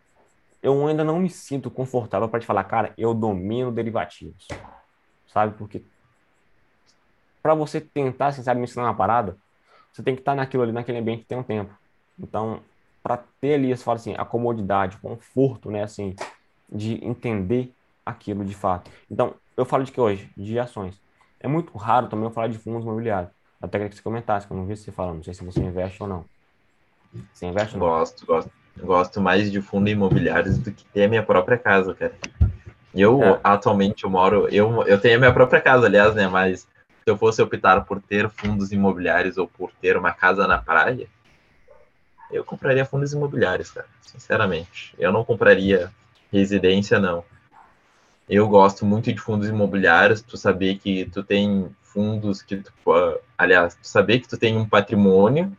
eu ainda não me sinto confortável para te falar, cara, eu domino derivativos. Sabe? Porque para você tentar, assim, sabe, me ensinar uma parada, você tem que estar naquilo ali, naquele ambiente que tem um tempo. Então, para ter ali, você fala assim, a comodidade, o conforto, né, assim, de entender aquilo de fato. Então, eu falo de que hoje? De ações. É muito raro também eu falar de fundos imobiliários. Até queria que você comentasse, que eu não vi você falando, não sei se você investe ou não. Você investe ou não? Gosto, gosto. Gosto mais de fundos imobiliários do que ter a minha própria casa, cara. Eu, é. atualmente, eu moro... Eu, eu tenho a minha própria casa, aliás, né, mas se eu fosse optar por ter fundos imobiliários ou por ter uma casa na praia, eu compraria fundos imobiliários, cara, sinceramente. Eu não compraria residência, não. Eu gosto muito de fundos imobiliários, tu saber que tu tem fundos que tu, aliás, tu saber que tu tem um patrimônio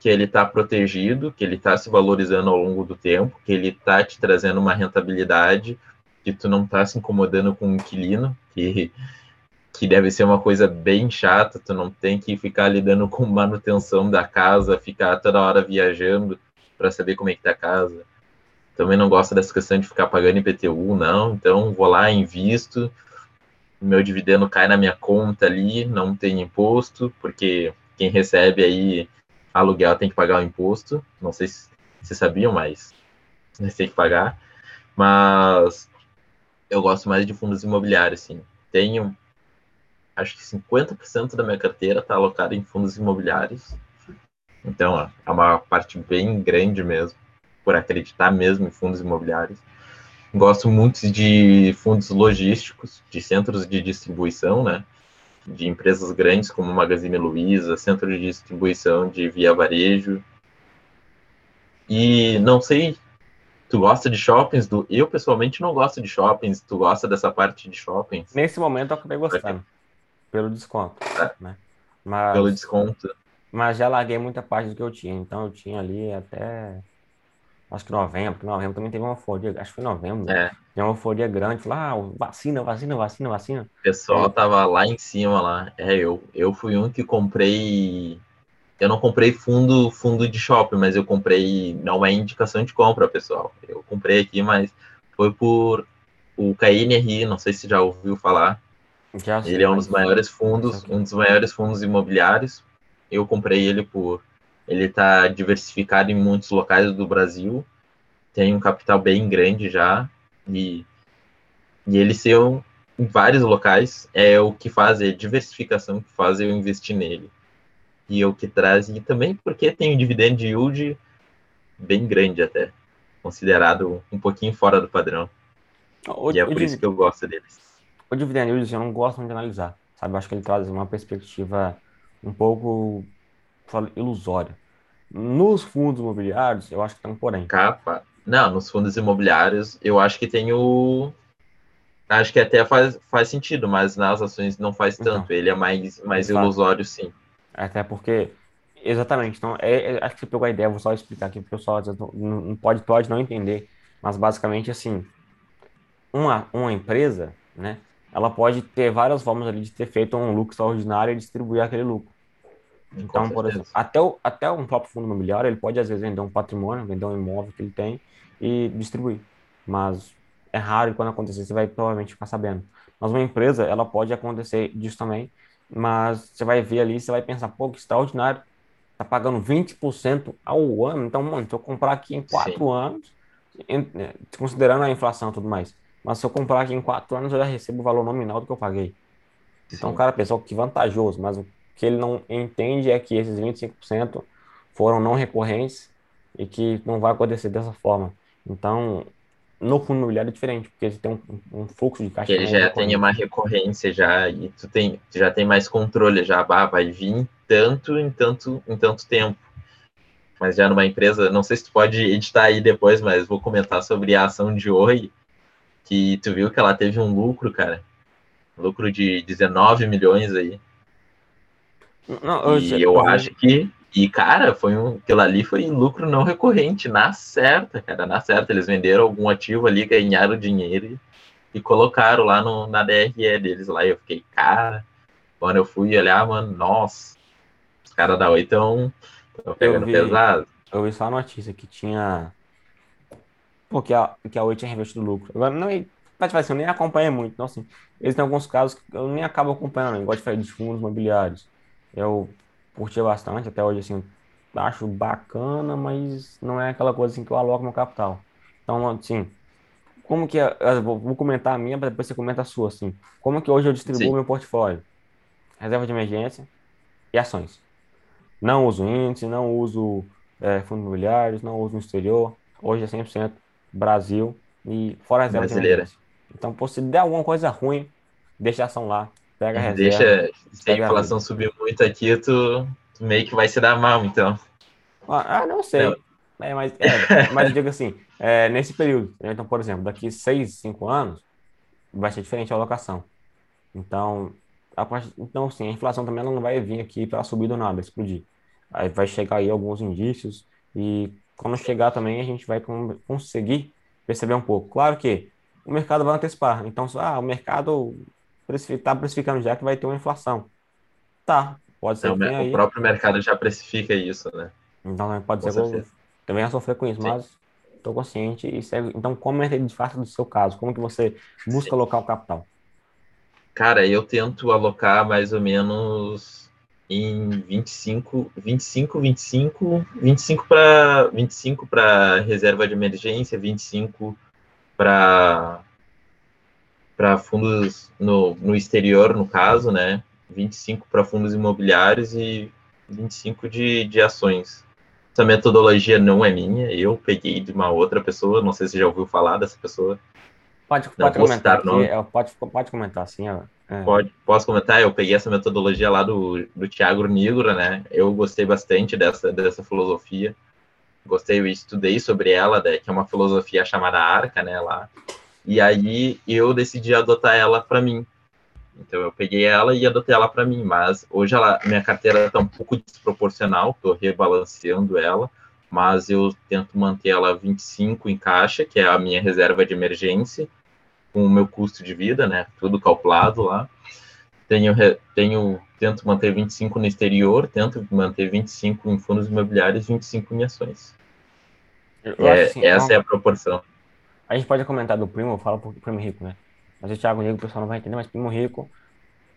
que ele está protegido, que ele está se valorizando ao longo do tempo, que ele está te trazendo uma rentabilidade, que tu não está se incomodando com o inquilino, que que deve ser uma coisa bem chata, tu não tem que ficar lidando com manutenção da casa, ficar toda hora viajando para saber como é que tá a casa. Também não gosto dessa questão de ficar pagando IPTU, não, então vou lá, invisto, meu dividendo cai na minha conta ali, não tem imposto, porque quem recebe aí aluguel tem que pagar o imposto, não sei se vocês sabiam, mas tem que pagar, mas eu gosto mais de fundos imobiliários, sim. Tenho acho que 50% da minha carteira está alocada em fundos imobiliários. Então, é uma parte bem grande mesmo, por acreditar mesmo em fundos imobiliários. Gosto muito de fundos logísticos, de centros de distribuição, né? De empresas grandes como Magazine Luiza, centro de distribuição de via varejo. E não sei, tu gosta de shoppings? Do... Eu, pessoalmente, não gosto de shoppings. Tu gosta dessa parte de shoppings? Nesse momento, eu acabei gostando pelo desconto, é. né? Mas, pelo desconto. Mas já larguei muita parte do que eu tinha, então eu tinha ali até acho que novembro, porque novembro também teve uma euforia, acho que foi novembro, é. tem uma euforia grande lá, ah, vacina, vacina, vacina, vacina. O pessoal é. tava lá em cima lá. É, eu, eu fui um que comprei eu não comprei fundo fundo de shopping, mas eu comprei, não é indicação de compra, pessoal. Eu comprei aqui, mas foi por o KNRI, não sei se já ouviu falar. Já ele é um dos maiores fundos, um dos maiores fundos imobiliários. Eu comprei ele por ele está diversificado em muitos locais do Brasil, tem um capital bem grande já e e ele ser um, em vários locais é o que faz é a diversificação que faz eu investir nele. E é o que traz e também porque tem um dividend yield bem grande até, considerado um pouquinho fora do padrão. O, e é por isso que eu gosto deles. O dividend yield eu não gosto de analisar, sabe? Eu acho que ele traz uma perspectiva um pouco ilusória. Nos fundos imobiliários, eu acho que tem um porém. Capa. Não, nos fundos imobiliários, eu acho que tem o. Acho que até faz, faz sentido, mas nas ações não faz então. tanto. Então, ele é mais, mais ilusório, sim. Até porque. Exatamente. Então, é, é, acho que você pegou a ideia, vou só explicar aqui, porque o pessoal não, não pode, pode não entender. Mas basicamente assim, uma, uma empresa, né? Ela pode ter várias formas ali de ter feito um lucro extraordinário e distribuir aquele lucro. Então, por exemplo, até, o, até um próprio fundo imobiliário, ele pode às vezes vender um patrimônio, vender um imóvel que ele tem e distribuir. Mas é raro e quando acontecer, você vai provavelmente ficar sabendo. Mas uma empresa, ela pode acontecer disso também, mas você vai ver ali, você vai pensar, pô, que extraordinário, tá pagando 20% ao ano, então, mano, se eu comprar aqui em quatro anos, né, considerando a inflação e tudo mais, mas se eu comprar aqui em quatro anos, eu já recebo o valor nominal do que eu paguei. Então, o cara pensou que vantajoso, mas o que ele não entende é que esses 25% foram não recorrentes e que não vai acontecer dessa forma. Então, no fundo imobiliário é diferente, porque ele tem um, um fluxo de caixa. Ele já tem uma recorrência já, e tu, tem, tu já tem mais controle, já bah, vai vir tanto em tanto em tanto tempo. Mas já numa empresa, não sei se tu pode editar aí depois, mas vou comentar sobre a ação de Oi, que tu viu que ela teve um lucro, cara. lucro de 19 milhões aí. Não, e eu, eu acho que. E, cara, foi um. Aquilo ali foi lucro não recorrente, na certa, cara, na certa. Eles venderam algum ativo ali, ganharam dinheiro e, e colocaram lá no, na DRE deles lá. E eu fiquei, cara, quando eu fui olhar, mano, nossa, os caras da Oi estão pegando vi, pesado. Eu vi só a notícia que tinha Pô, que a, que a Oi tinha reinvestido lucro. Agora, não, Mas, tipo assim, eu nem acompanho muito. Então, assim, eles têm alguns casos que eu nem acabo acompanhando. Eu gosto de de fundos imobiliários. Eu curti bastante, até hoje, assim, acho bacana, mas não é aquela coisa assim que eu aloco meu capital. Então, assim, como que eu vou comentar a minha, para depois você comenta a sua, assim. Como que hoje eu distribuo Sim. meu portfólio? Reserva de emergência e ações. Não uso índice, não uso é, fundos imobiliários, não uso no exterior. Hoje é 100% Brasil e fora a reserva Brasileira. Então, pô, se der alguma coisa ruim, deixa a ação lá, pega a reserva. Deixa, se a inflação a subir muito aqui, tu, tu, meio que vai se dar mal, então. Ah, ah não sei. Não. É, mas, é, mas digo assim, *laughs* é, nesse período, né? então, por exemplo, daqui 6, 5 anos, vai ser diferente a alocação. Então, a parte, então, sim, a inflação também não vai vir aqui para subir do nada, explodir. Aí vai chegar aí alguns indícios e quando chegar também a gente vai conseguir perceber um pouco. Claro que o mercado vai antecipar. Então, ah, o mercado está precificando já que vai ter uma inflação. Tá, pode ser. Então, o aí. próprio mercado já precifica isso, né? Então, pode com ser que eu também a sofrer com isso, Sim. mas estou consciente e segue. Então, comenta de fato do seu caso. Como que você busca Sim. alocar o capital? Cara, eu tento alocar mais ou menos em 25, 25, 25, 25 para 25 para reserva de emergência, 25 para para fundos no, no exterior, no caso, né? 25 para fundos imobiliários e 25 de, de ações. Essa metodologia não é minha, eu peguei de uma outra pessoa, não sei se você já ouviu falar dessa pessoa. Pode, pode comentar, aqui, é, pode, pode comentar, sim. É. Pode, posso comentar? Eu peguei essa metodologia lá do, do Tiago Nigro, né? Eu gostei bastante dessa, dessa filosofia gostei, eu estudei sobre ela, né, que é uma filosofia chamada Arca, né, lá. E aí eu decidi adotar ela para mim. Então eu peguei ela e adotei ela para mim, mas hoje ela, minha carteira está um pouco desproporcional, estou rebalanceando ela, mas eu tento manter ela 25 em caixa, que é a minha reserva de emergência, com o meu custo de vida, né, tudo calculado lá. Tenho, tenho tento manter 25 no exterior, tento manter 25 em fundos imobiliários, 25 em ações. É, assim, essa é a proporção. A gente pode comentar do primo, eu falo pro primo rico, né? Mas o Thiago Negro o pessoal não vai entender, mas primo rico.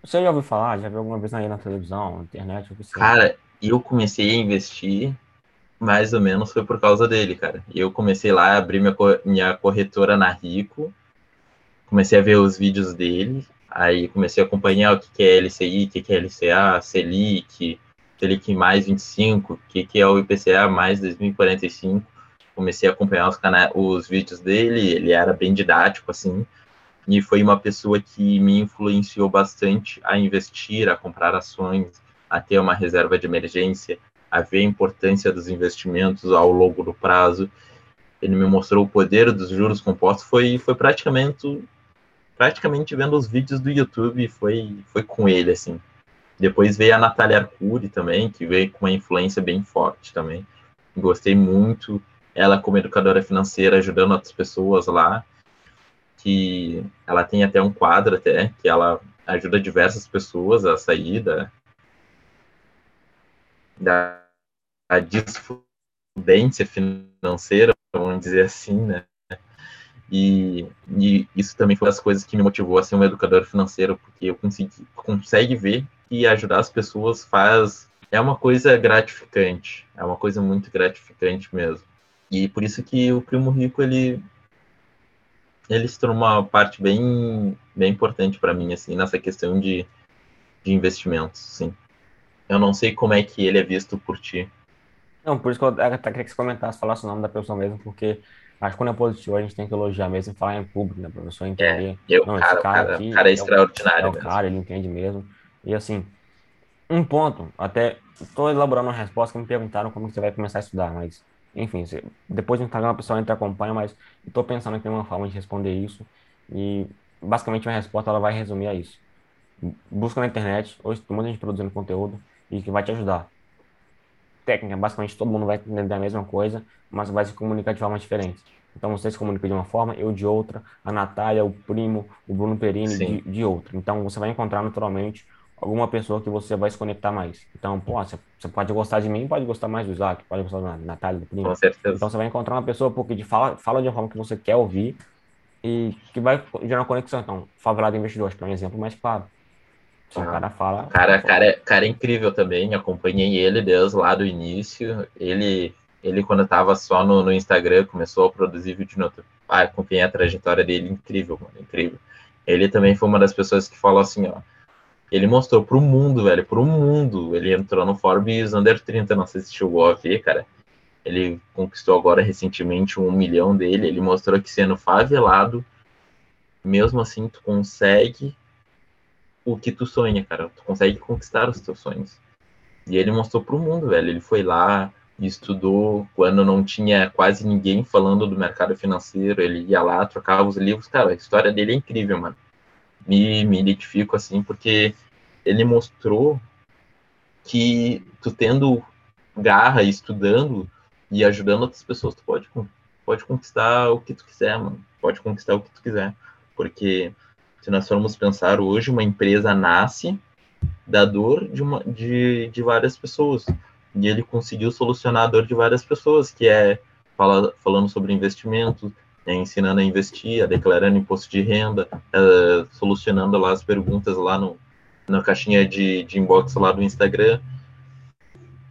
Você já ouviu falar? Já viu alguma vez aí na televisão, na internet? Cara, eu comecei a investir mais ou menos foi por causa dele, cara. Eu comecei lá a abrir minha, minha corretora na Rico, comecei a ver os vídeos dele, aí comecei a acompanhar o que é LCI, o que é LCA, Selic, Selic mais 25, o que é o IPCA mais 2045 comecei a acompanhar os, canais, os vídeos dele, ele era bem didático, assim, e foi uma pessoa que me influenciou bastante a investir, a comprar ações, a ter uma reserva de emergência, a ver a importância dos investimentos ao longo do prazo. Ele me mostrou o poder dos juros compostos, foi, foi praticamente praticamente vendo os vídeos do YouTube, foi, foi com ele, assim. Depois veio a Natália Arcuri também, que veio com uma influência bem forte também. Gostei muito ela como educadora financeira ajudando outras pessoas lá, que ela tem até um quadro até que ela ajuda diversas pessoas a sair da, da, disfudência financeira, vamos dizer assim, né? E, e, isso também foi uma das coisas que me motivou a ser um educador financeiro, porque eu consegui consegue ver que ajudar as pessoas faz é uma coisa gratificante, é uma coisa muito gratificante mesmo. E por isso que o Primo Rico, ele, ele se tornou uma parte bem, bem importante para mim, assim, nessa questão de, de investimentos, sim. Eu não sei como é que ele é visto por ti. Não, por isso que eu até queria que você comentasse, falasse o nome da pessoa mesmo, porque acho que quando é positivo a gente tem que elogiar mesmo e falar em público, né, para a pessoa entender. É, eu, não, cara, esse cara, cara, aqui cara é, é extraordinário. É o cara, ele entende mesmo. E assim, um ponto, até estou elaborando uma resposta que me perguntaram como você vai começar a estudar, mas enfim, depois no Instagram a pessoa entra e acompanha, mas estou pensando em uma forma de responder isso. E basicamente minha resposta ela vai resumir a isso. Busca na internet, hoje tem muita gente produzindo conteúdo e que vai te ajudar. Técnica, basicamente todo mundo vai entender a mesma coisa, mas vai se comunicar de forma diferente. Então você se comunica de uma forma, eu de outra, a Natália, o primo, o Bruno Perini de, de outra. Então você vai encontrar naturalmente alguma pessoa que você vai se conectar mais. Então, pô, você, você pode gostar de mim, pode gostar mais do Isaac, pode gostar da Natália, do Primo. Com certeza. Então, você vai encontrar uma pessoa porque de fala, fala de uma forma que você quer ouvir e que vai gerar uma conexão. Então, favelado investidor, acho que é um exemplo mais claro. O cara fala. Cara, cara, cara é incrível também. Acompanhei ele desde lá do início. Ele, ele quando estava só no, no Instagram, começou a produzir vídeo no. Ah, acompanhei a trajetória dele, incrível, mano, incrível. Ele também foi uma das pessoas que falou assim, ó. Ele mostrou pro mundo, velho, pro mundo. Ele entrou no Forbes Under 30, não sei se chegou a ver, cara. Ele conquistou agora recentemente um milhão dele. Ele mostrou que sendo favelado, mesmo assim, tu consegue o que tu sonha, cara. Tu consegue conquistar os teus sonhos. E ele mostrou pro mundo, velho. Ele foi lá estudou quando não tinha quase ninguém falando do mercado financeiro. Ele ia lá, trocava os livros. Cara, a história dele é incrível, mano. Me, me identifico assim, porque ele mostrou que tu tendo garra estudando e ajudando outras pessoas, tu pode, pode conquistar o que tu quiser, mano. Pode conquistar o que tu quiser. Porque se nós formos pensar hoje, uma empresa nasce da dor de, uma, de, de várias pessoas. E ele conseguiu solucionar a dor de várias pessoas, que é fala, falando sobre investimento, é, ensinando a investir, é, declarando imposto de renda, é, solucionando lá as perguntas lá no, na caixinha de, de inbox lá do Instagram.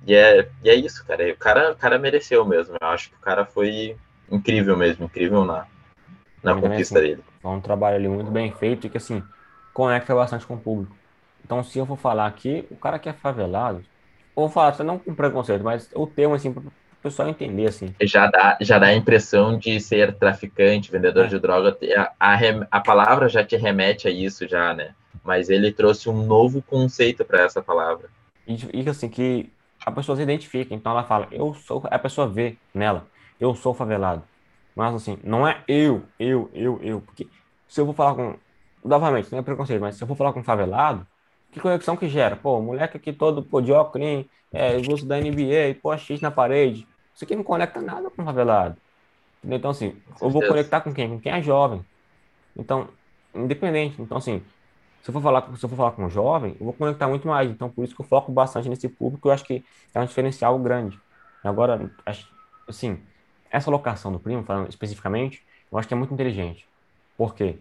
E é, e é isso, cara. O cara, o cara mereceu mesmo. Eu acho que o cara foi incrível mesmo, incrível na, na conquista assim, dele. É um trabalho ali muito bem feito e que, assim, conecta bastante com o público. Então, se eu for falar aqui, o cara que é favelado, vou falar, não com preconceito, mas o termo, assim, para o pessoal entender, assim. Já dá, já dá a impressão de ser traficante, vendedor é. de droga. A, a, a palavra já te remete a isso, já, né? Mas ele trouxe um novo conceito para essa palavra. E, e, assim, que a pessoa se identifica. Então, ela fala, eu sou, a pessoa vê nela, eu sou favelado. Mas assim, não é eu, eu, eu, eu. Porque se eu vou falar com. Novamente, não é preconceito, mas se eu for falar com um favelado, que conexão que gera? Pô, moleque aqui todo pô, de óculos, é, uso da NBA, pô, X na parede. Isso aqui não conecta nada com o favelado. Então, assim, eu vou conectar com quem? Com quem é jovem. Então, independente. Então, assim, se eu for falar, se eu for falar com um jovem, eu vou conectar muito mais. Então, por isso que eu foco bastante nesse público, eu acho que é um diferencial grande. Agora, assim, essa locação do primo, falando especificamente, eu acho que é muito inteligente. Por quê?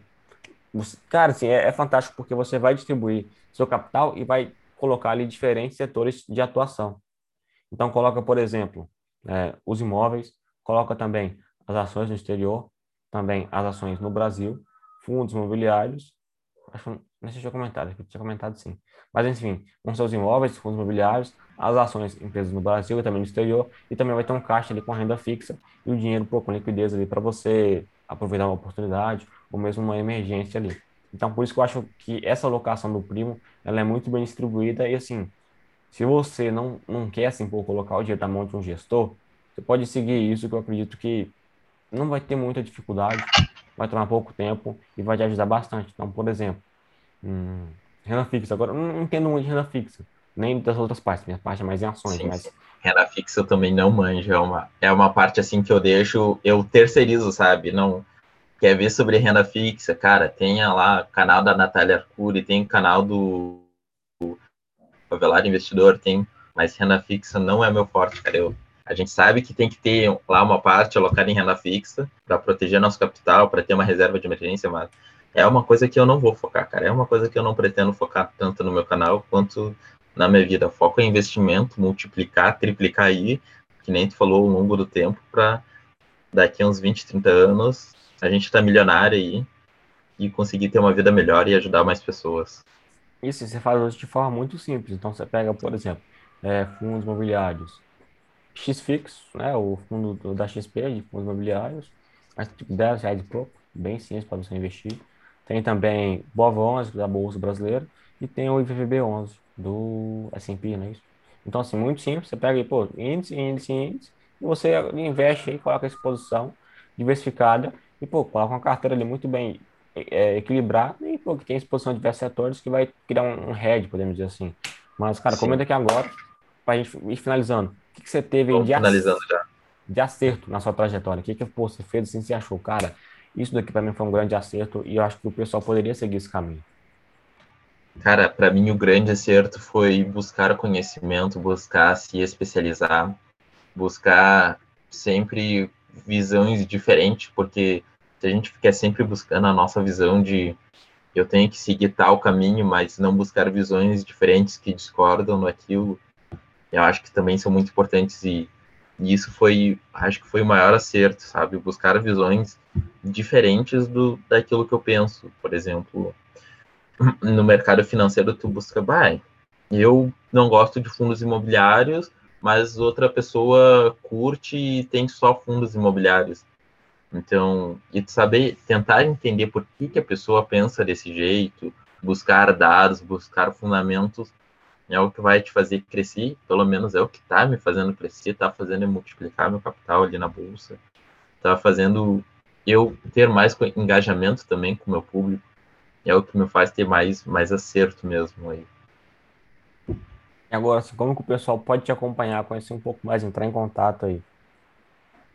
Você, cara, assim, é, é, fantástico porque você vai distribuir seu capital e vai colocar ali diferentes setores de atuação. Então, coloca, por exemplo, é, os imóveis, coloca também as ações no exterior, também as ações no Brasil, fundos imobiliários. Acho, não sei se eu tinha comentado, eu tinha comentado sim. Mas, enfim, com seus imóveis, fundos imobiliários, as ações empresas no Brasil e também no exterior, e também vai ter um caixa ali com renda fixa e o dinheiro com liquidez ali para você aproveitar uma oportunidade ou mesmo uma emergência ali. Então, por isso que eu acho que essa alocação do primo, ela é muito bem distribuída e assim, se você não, não quer assim, pô, colocar o dinheiro na mão de um gestor, você pode seguir isso que eu acredito que não vai ter muita dificuldade, vai tomar pouco tempo e vai te ajudar bastante. Então, por exemplo, hum, renda fixa. Agora, eu não entendo muito de renda fixa nem das outras partes, minha parte é mais em ações, sim, mas... Renda fixa eu também não manjo, é uma, é uma parte assim que eu deixo, eu terceirizo, sabe? Não quer ver sobre renda fixa, cara, tenha lá o canal da Natália Arcuri, tem o canal do Favelar Investidor, tem, mas renda fixa não é meu forte, cara. Eu, a gente sabe que tem que ter lá uma parte alocada em renda fixa para proteger nosso capital, para ter uma reserva de emergência, mas é uma coisa que eu não vou focar, cara. É uma coisa que eu não pretendo focar tanto no meu canal quanto na minha vida. Foco em investimento, multiplicar, triplicar aí, que nem tu falou ao longo do tempo, para daqui a uns 20, 30 anos a gente tá milionário aí e conseguir ter uma vida melhor e ajudar mais pessoas. Isso, você faz de forma muito simples. Então você pega, por exemplo, é, fundos imobiliários X-Fix, né, o fundo do, da XP de fundos imobiliários, mas tipo 10 reais pouco, bem simples para você investir. Tem também BOV 11 da Bolsa Brasileira e tem o IVVB 11 do S&P, não é isso? Então, assim, muito simples, você pega aí, pô, índice, índice, índice, e você investe aí, coloca a exposição diversificada, e, pô, coloca uma carteira ali muito bem é, equilibrada, e, pô, que tem exposição de diversos setores, que vai criar um, um head, podemos dizer assim. Mas, cara, Sim. comenta aqui agora, pra gente ir finalizando, o que, que você teve de, finalizando já. de acerto na sua trajetória? O que, que pô, você fez assim, você achou, cara, isso daqui para mim foi um grande acerto, e eu acho que o pessoal poderia seguir esse caminho. Cara, para mim o grande acerto foi buscar conhecimento, buscar se especializar, buscar sempre visões diferentes, porque se a gente ficar sempre buscando a nossa visão de eu tenho que seguir tal caminho, mas não buscar visões diferentes que discordam naquilo, eu acho que também são muito importantes e, e isso foi, acho que foi o maior acerto, sabe? Buscar visões diferentes do daquilo que eu penso. Por exemplo, no mercado financeiro tu busca, vai, eu não gosto de fundos imobiliários, mas outra pessoa curte e tem só fundos imobiliários. Então, e saber, tentar entender por que, que a pessoa pensa desse jeito, buscar dados, buscar fundamentos, é o que vai te fazer crescer, pelo menos é o que está me fazendo crescer, está fazendo eu multiplicar meu capital ali na bolsa, está fazendo eu ter mais engajamento também com o meu público, é o que me faz ter mais, mais acerto mesmo aí. E agora, como que o pessoal pode te acompanhar, conhecer um pouco mais, entrar em contato aí?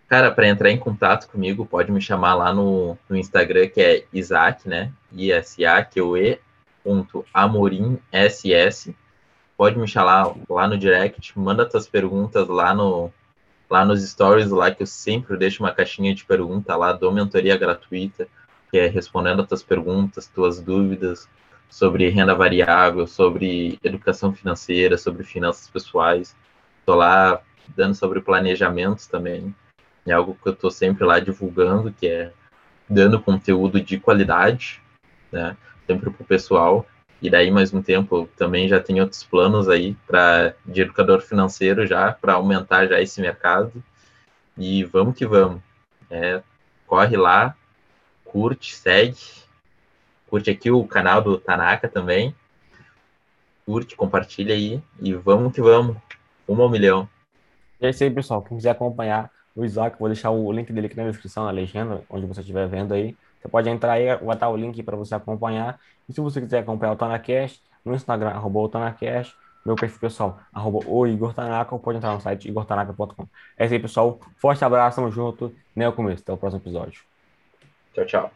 Cara, para entrar em contato comigo, pode me chamar lá no, no Instagram, que é Isaac, né? I-S-A-Q-E ponto Amorim SS. Pode me chamar lá no direct, manda tuas perguntas lá no lá nos stories lá que eu sempre deixo uma caixinha de pergunta lá, dou mentoria gratuita, que é respondendo as tuas perguntas, tuas dúvidas sobre renda variável, sobre educação financeira, sobre finanças pessoais. Estou lá dando sobre planejamentos também. É algo que eu estou sempre lá divulgando, que é dando conteúdo de qualidade, né? Sempre para o pessoal. E daí, mais um tempo, também já tem outros planos aí para de educador financeiro já, para aumentar já esse mercado. E vamos que vamos. É, corre lá, curte, segue. Curte aqui o canal do Tanaka também. Curte, compartilha aí. E vamos que vamos. Uma ao milhão. É isso aí, pessoal. Quem quiser acompanhar o Isaac, vou deixar o link dele aqui na descrição, na legenda, onde você estiver vendo aí. Você pode entrar aí, vai estar o link para você acompanhar. E se você quiser acompanhar o Tanacast, no Instagram, arroba o Tanacast, meu perfil pessoal, arroba o Igor Tanaka, ou pode entrar no site igortanaka.com. É isso aí, pessoal. Forte abraço, tamo junto. Nem o começo. Até o próximo episódio. Tchau, tchau.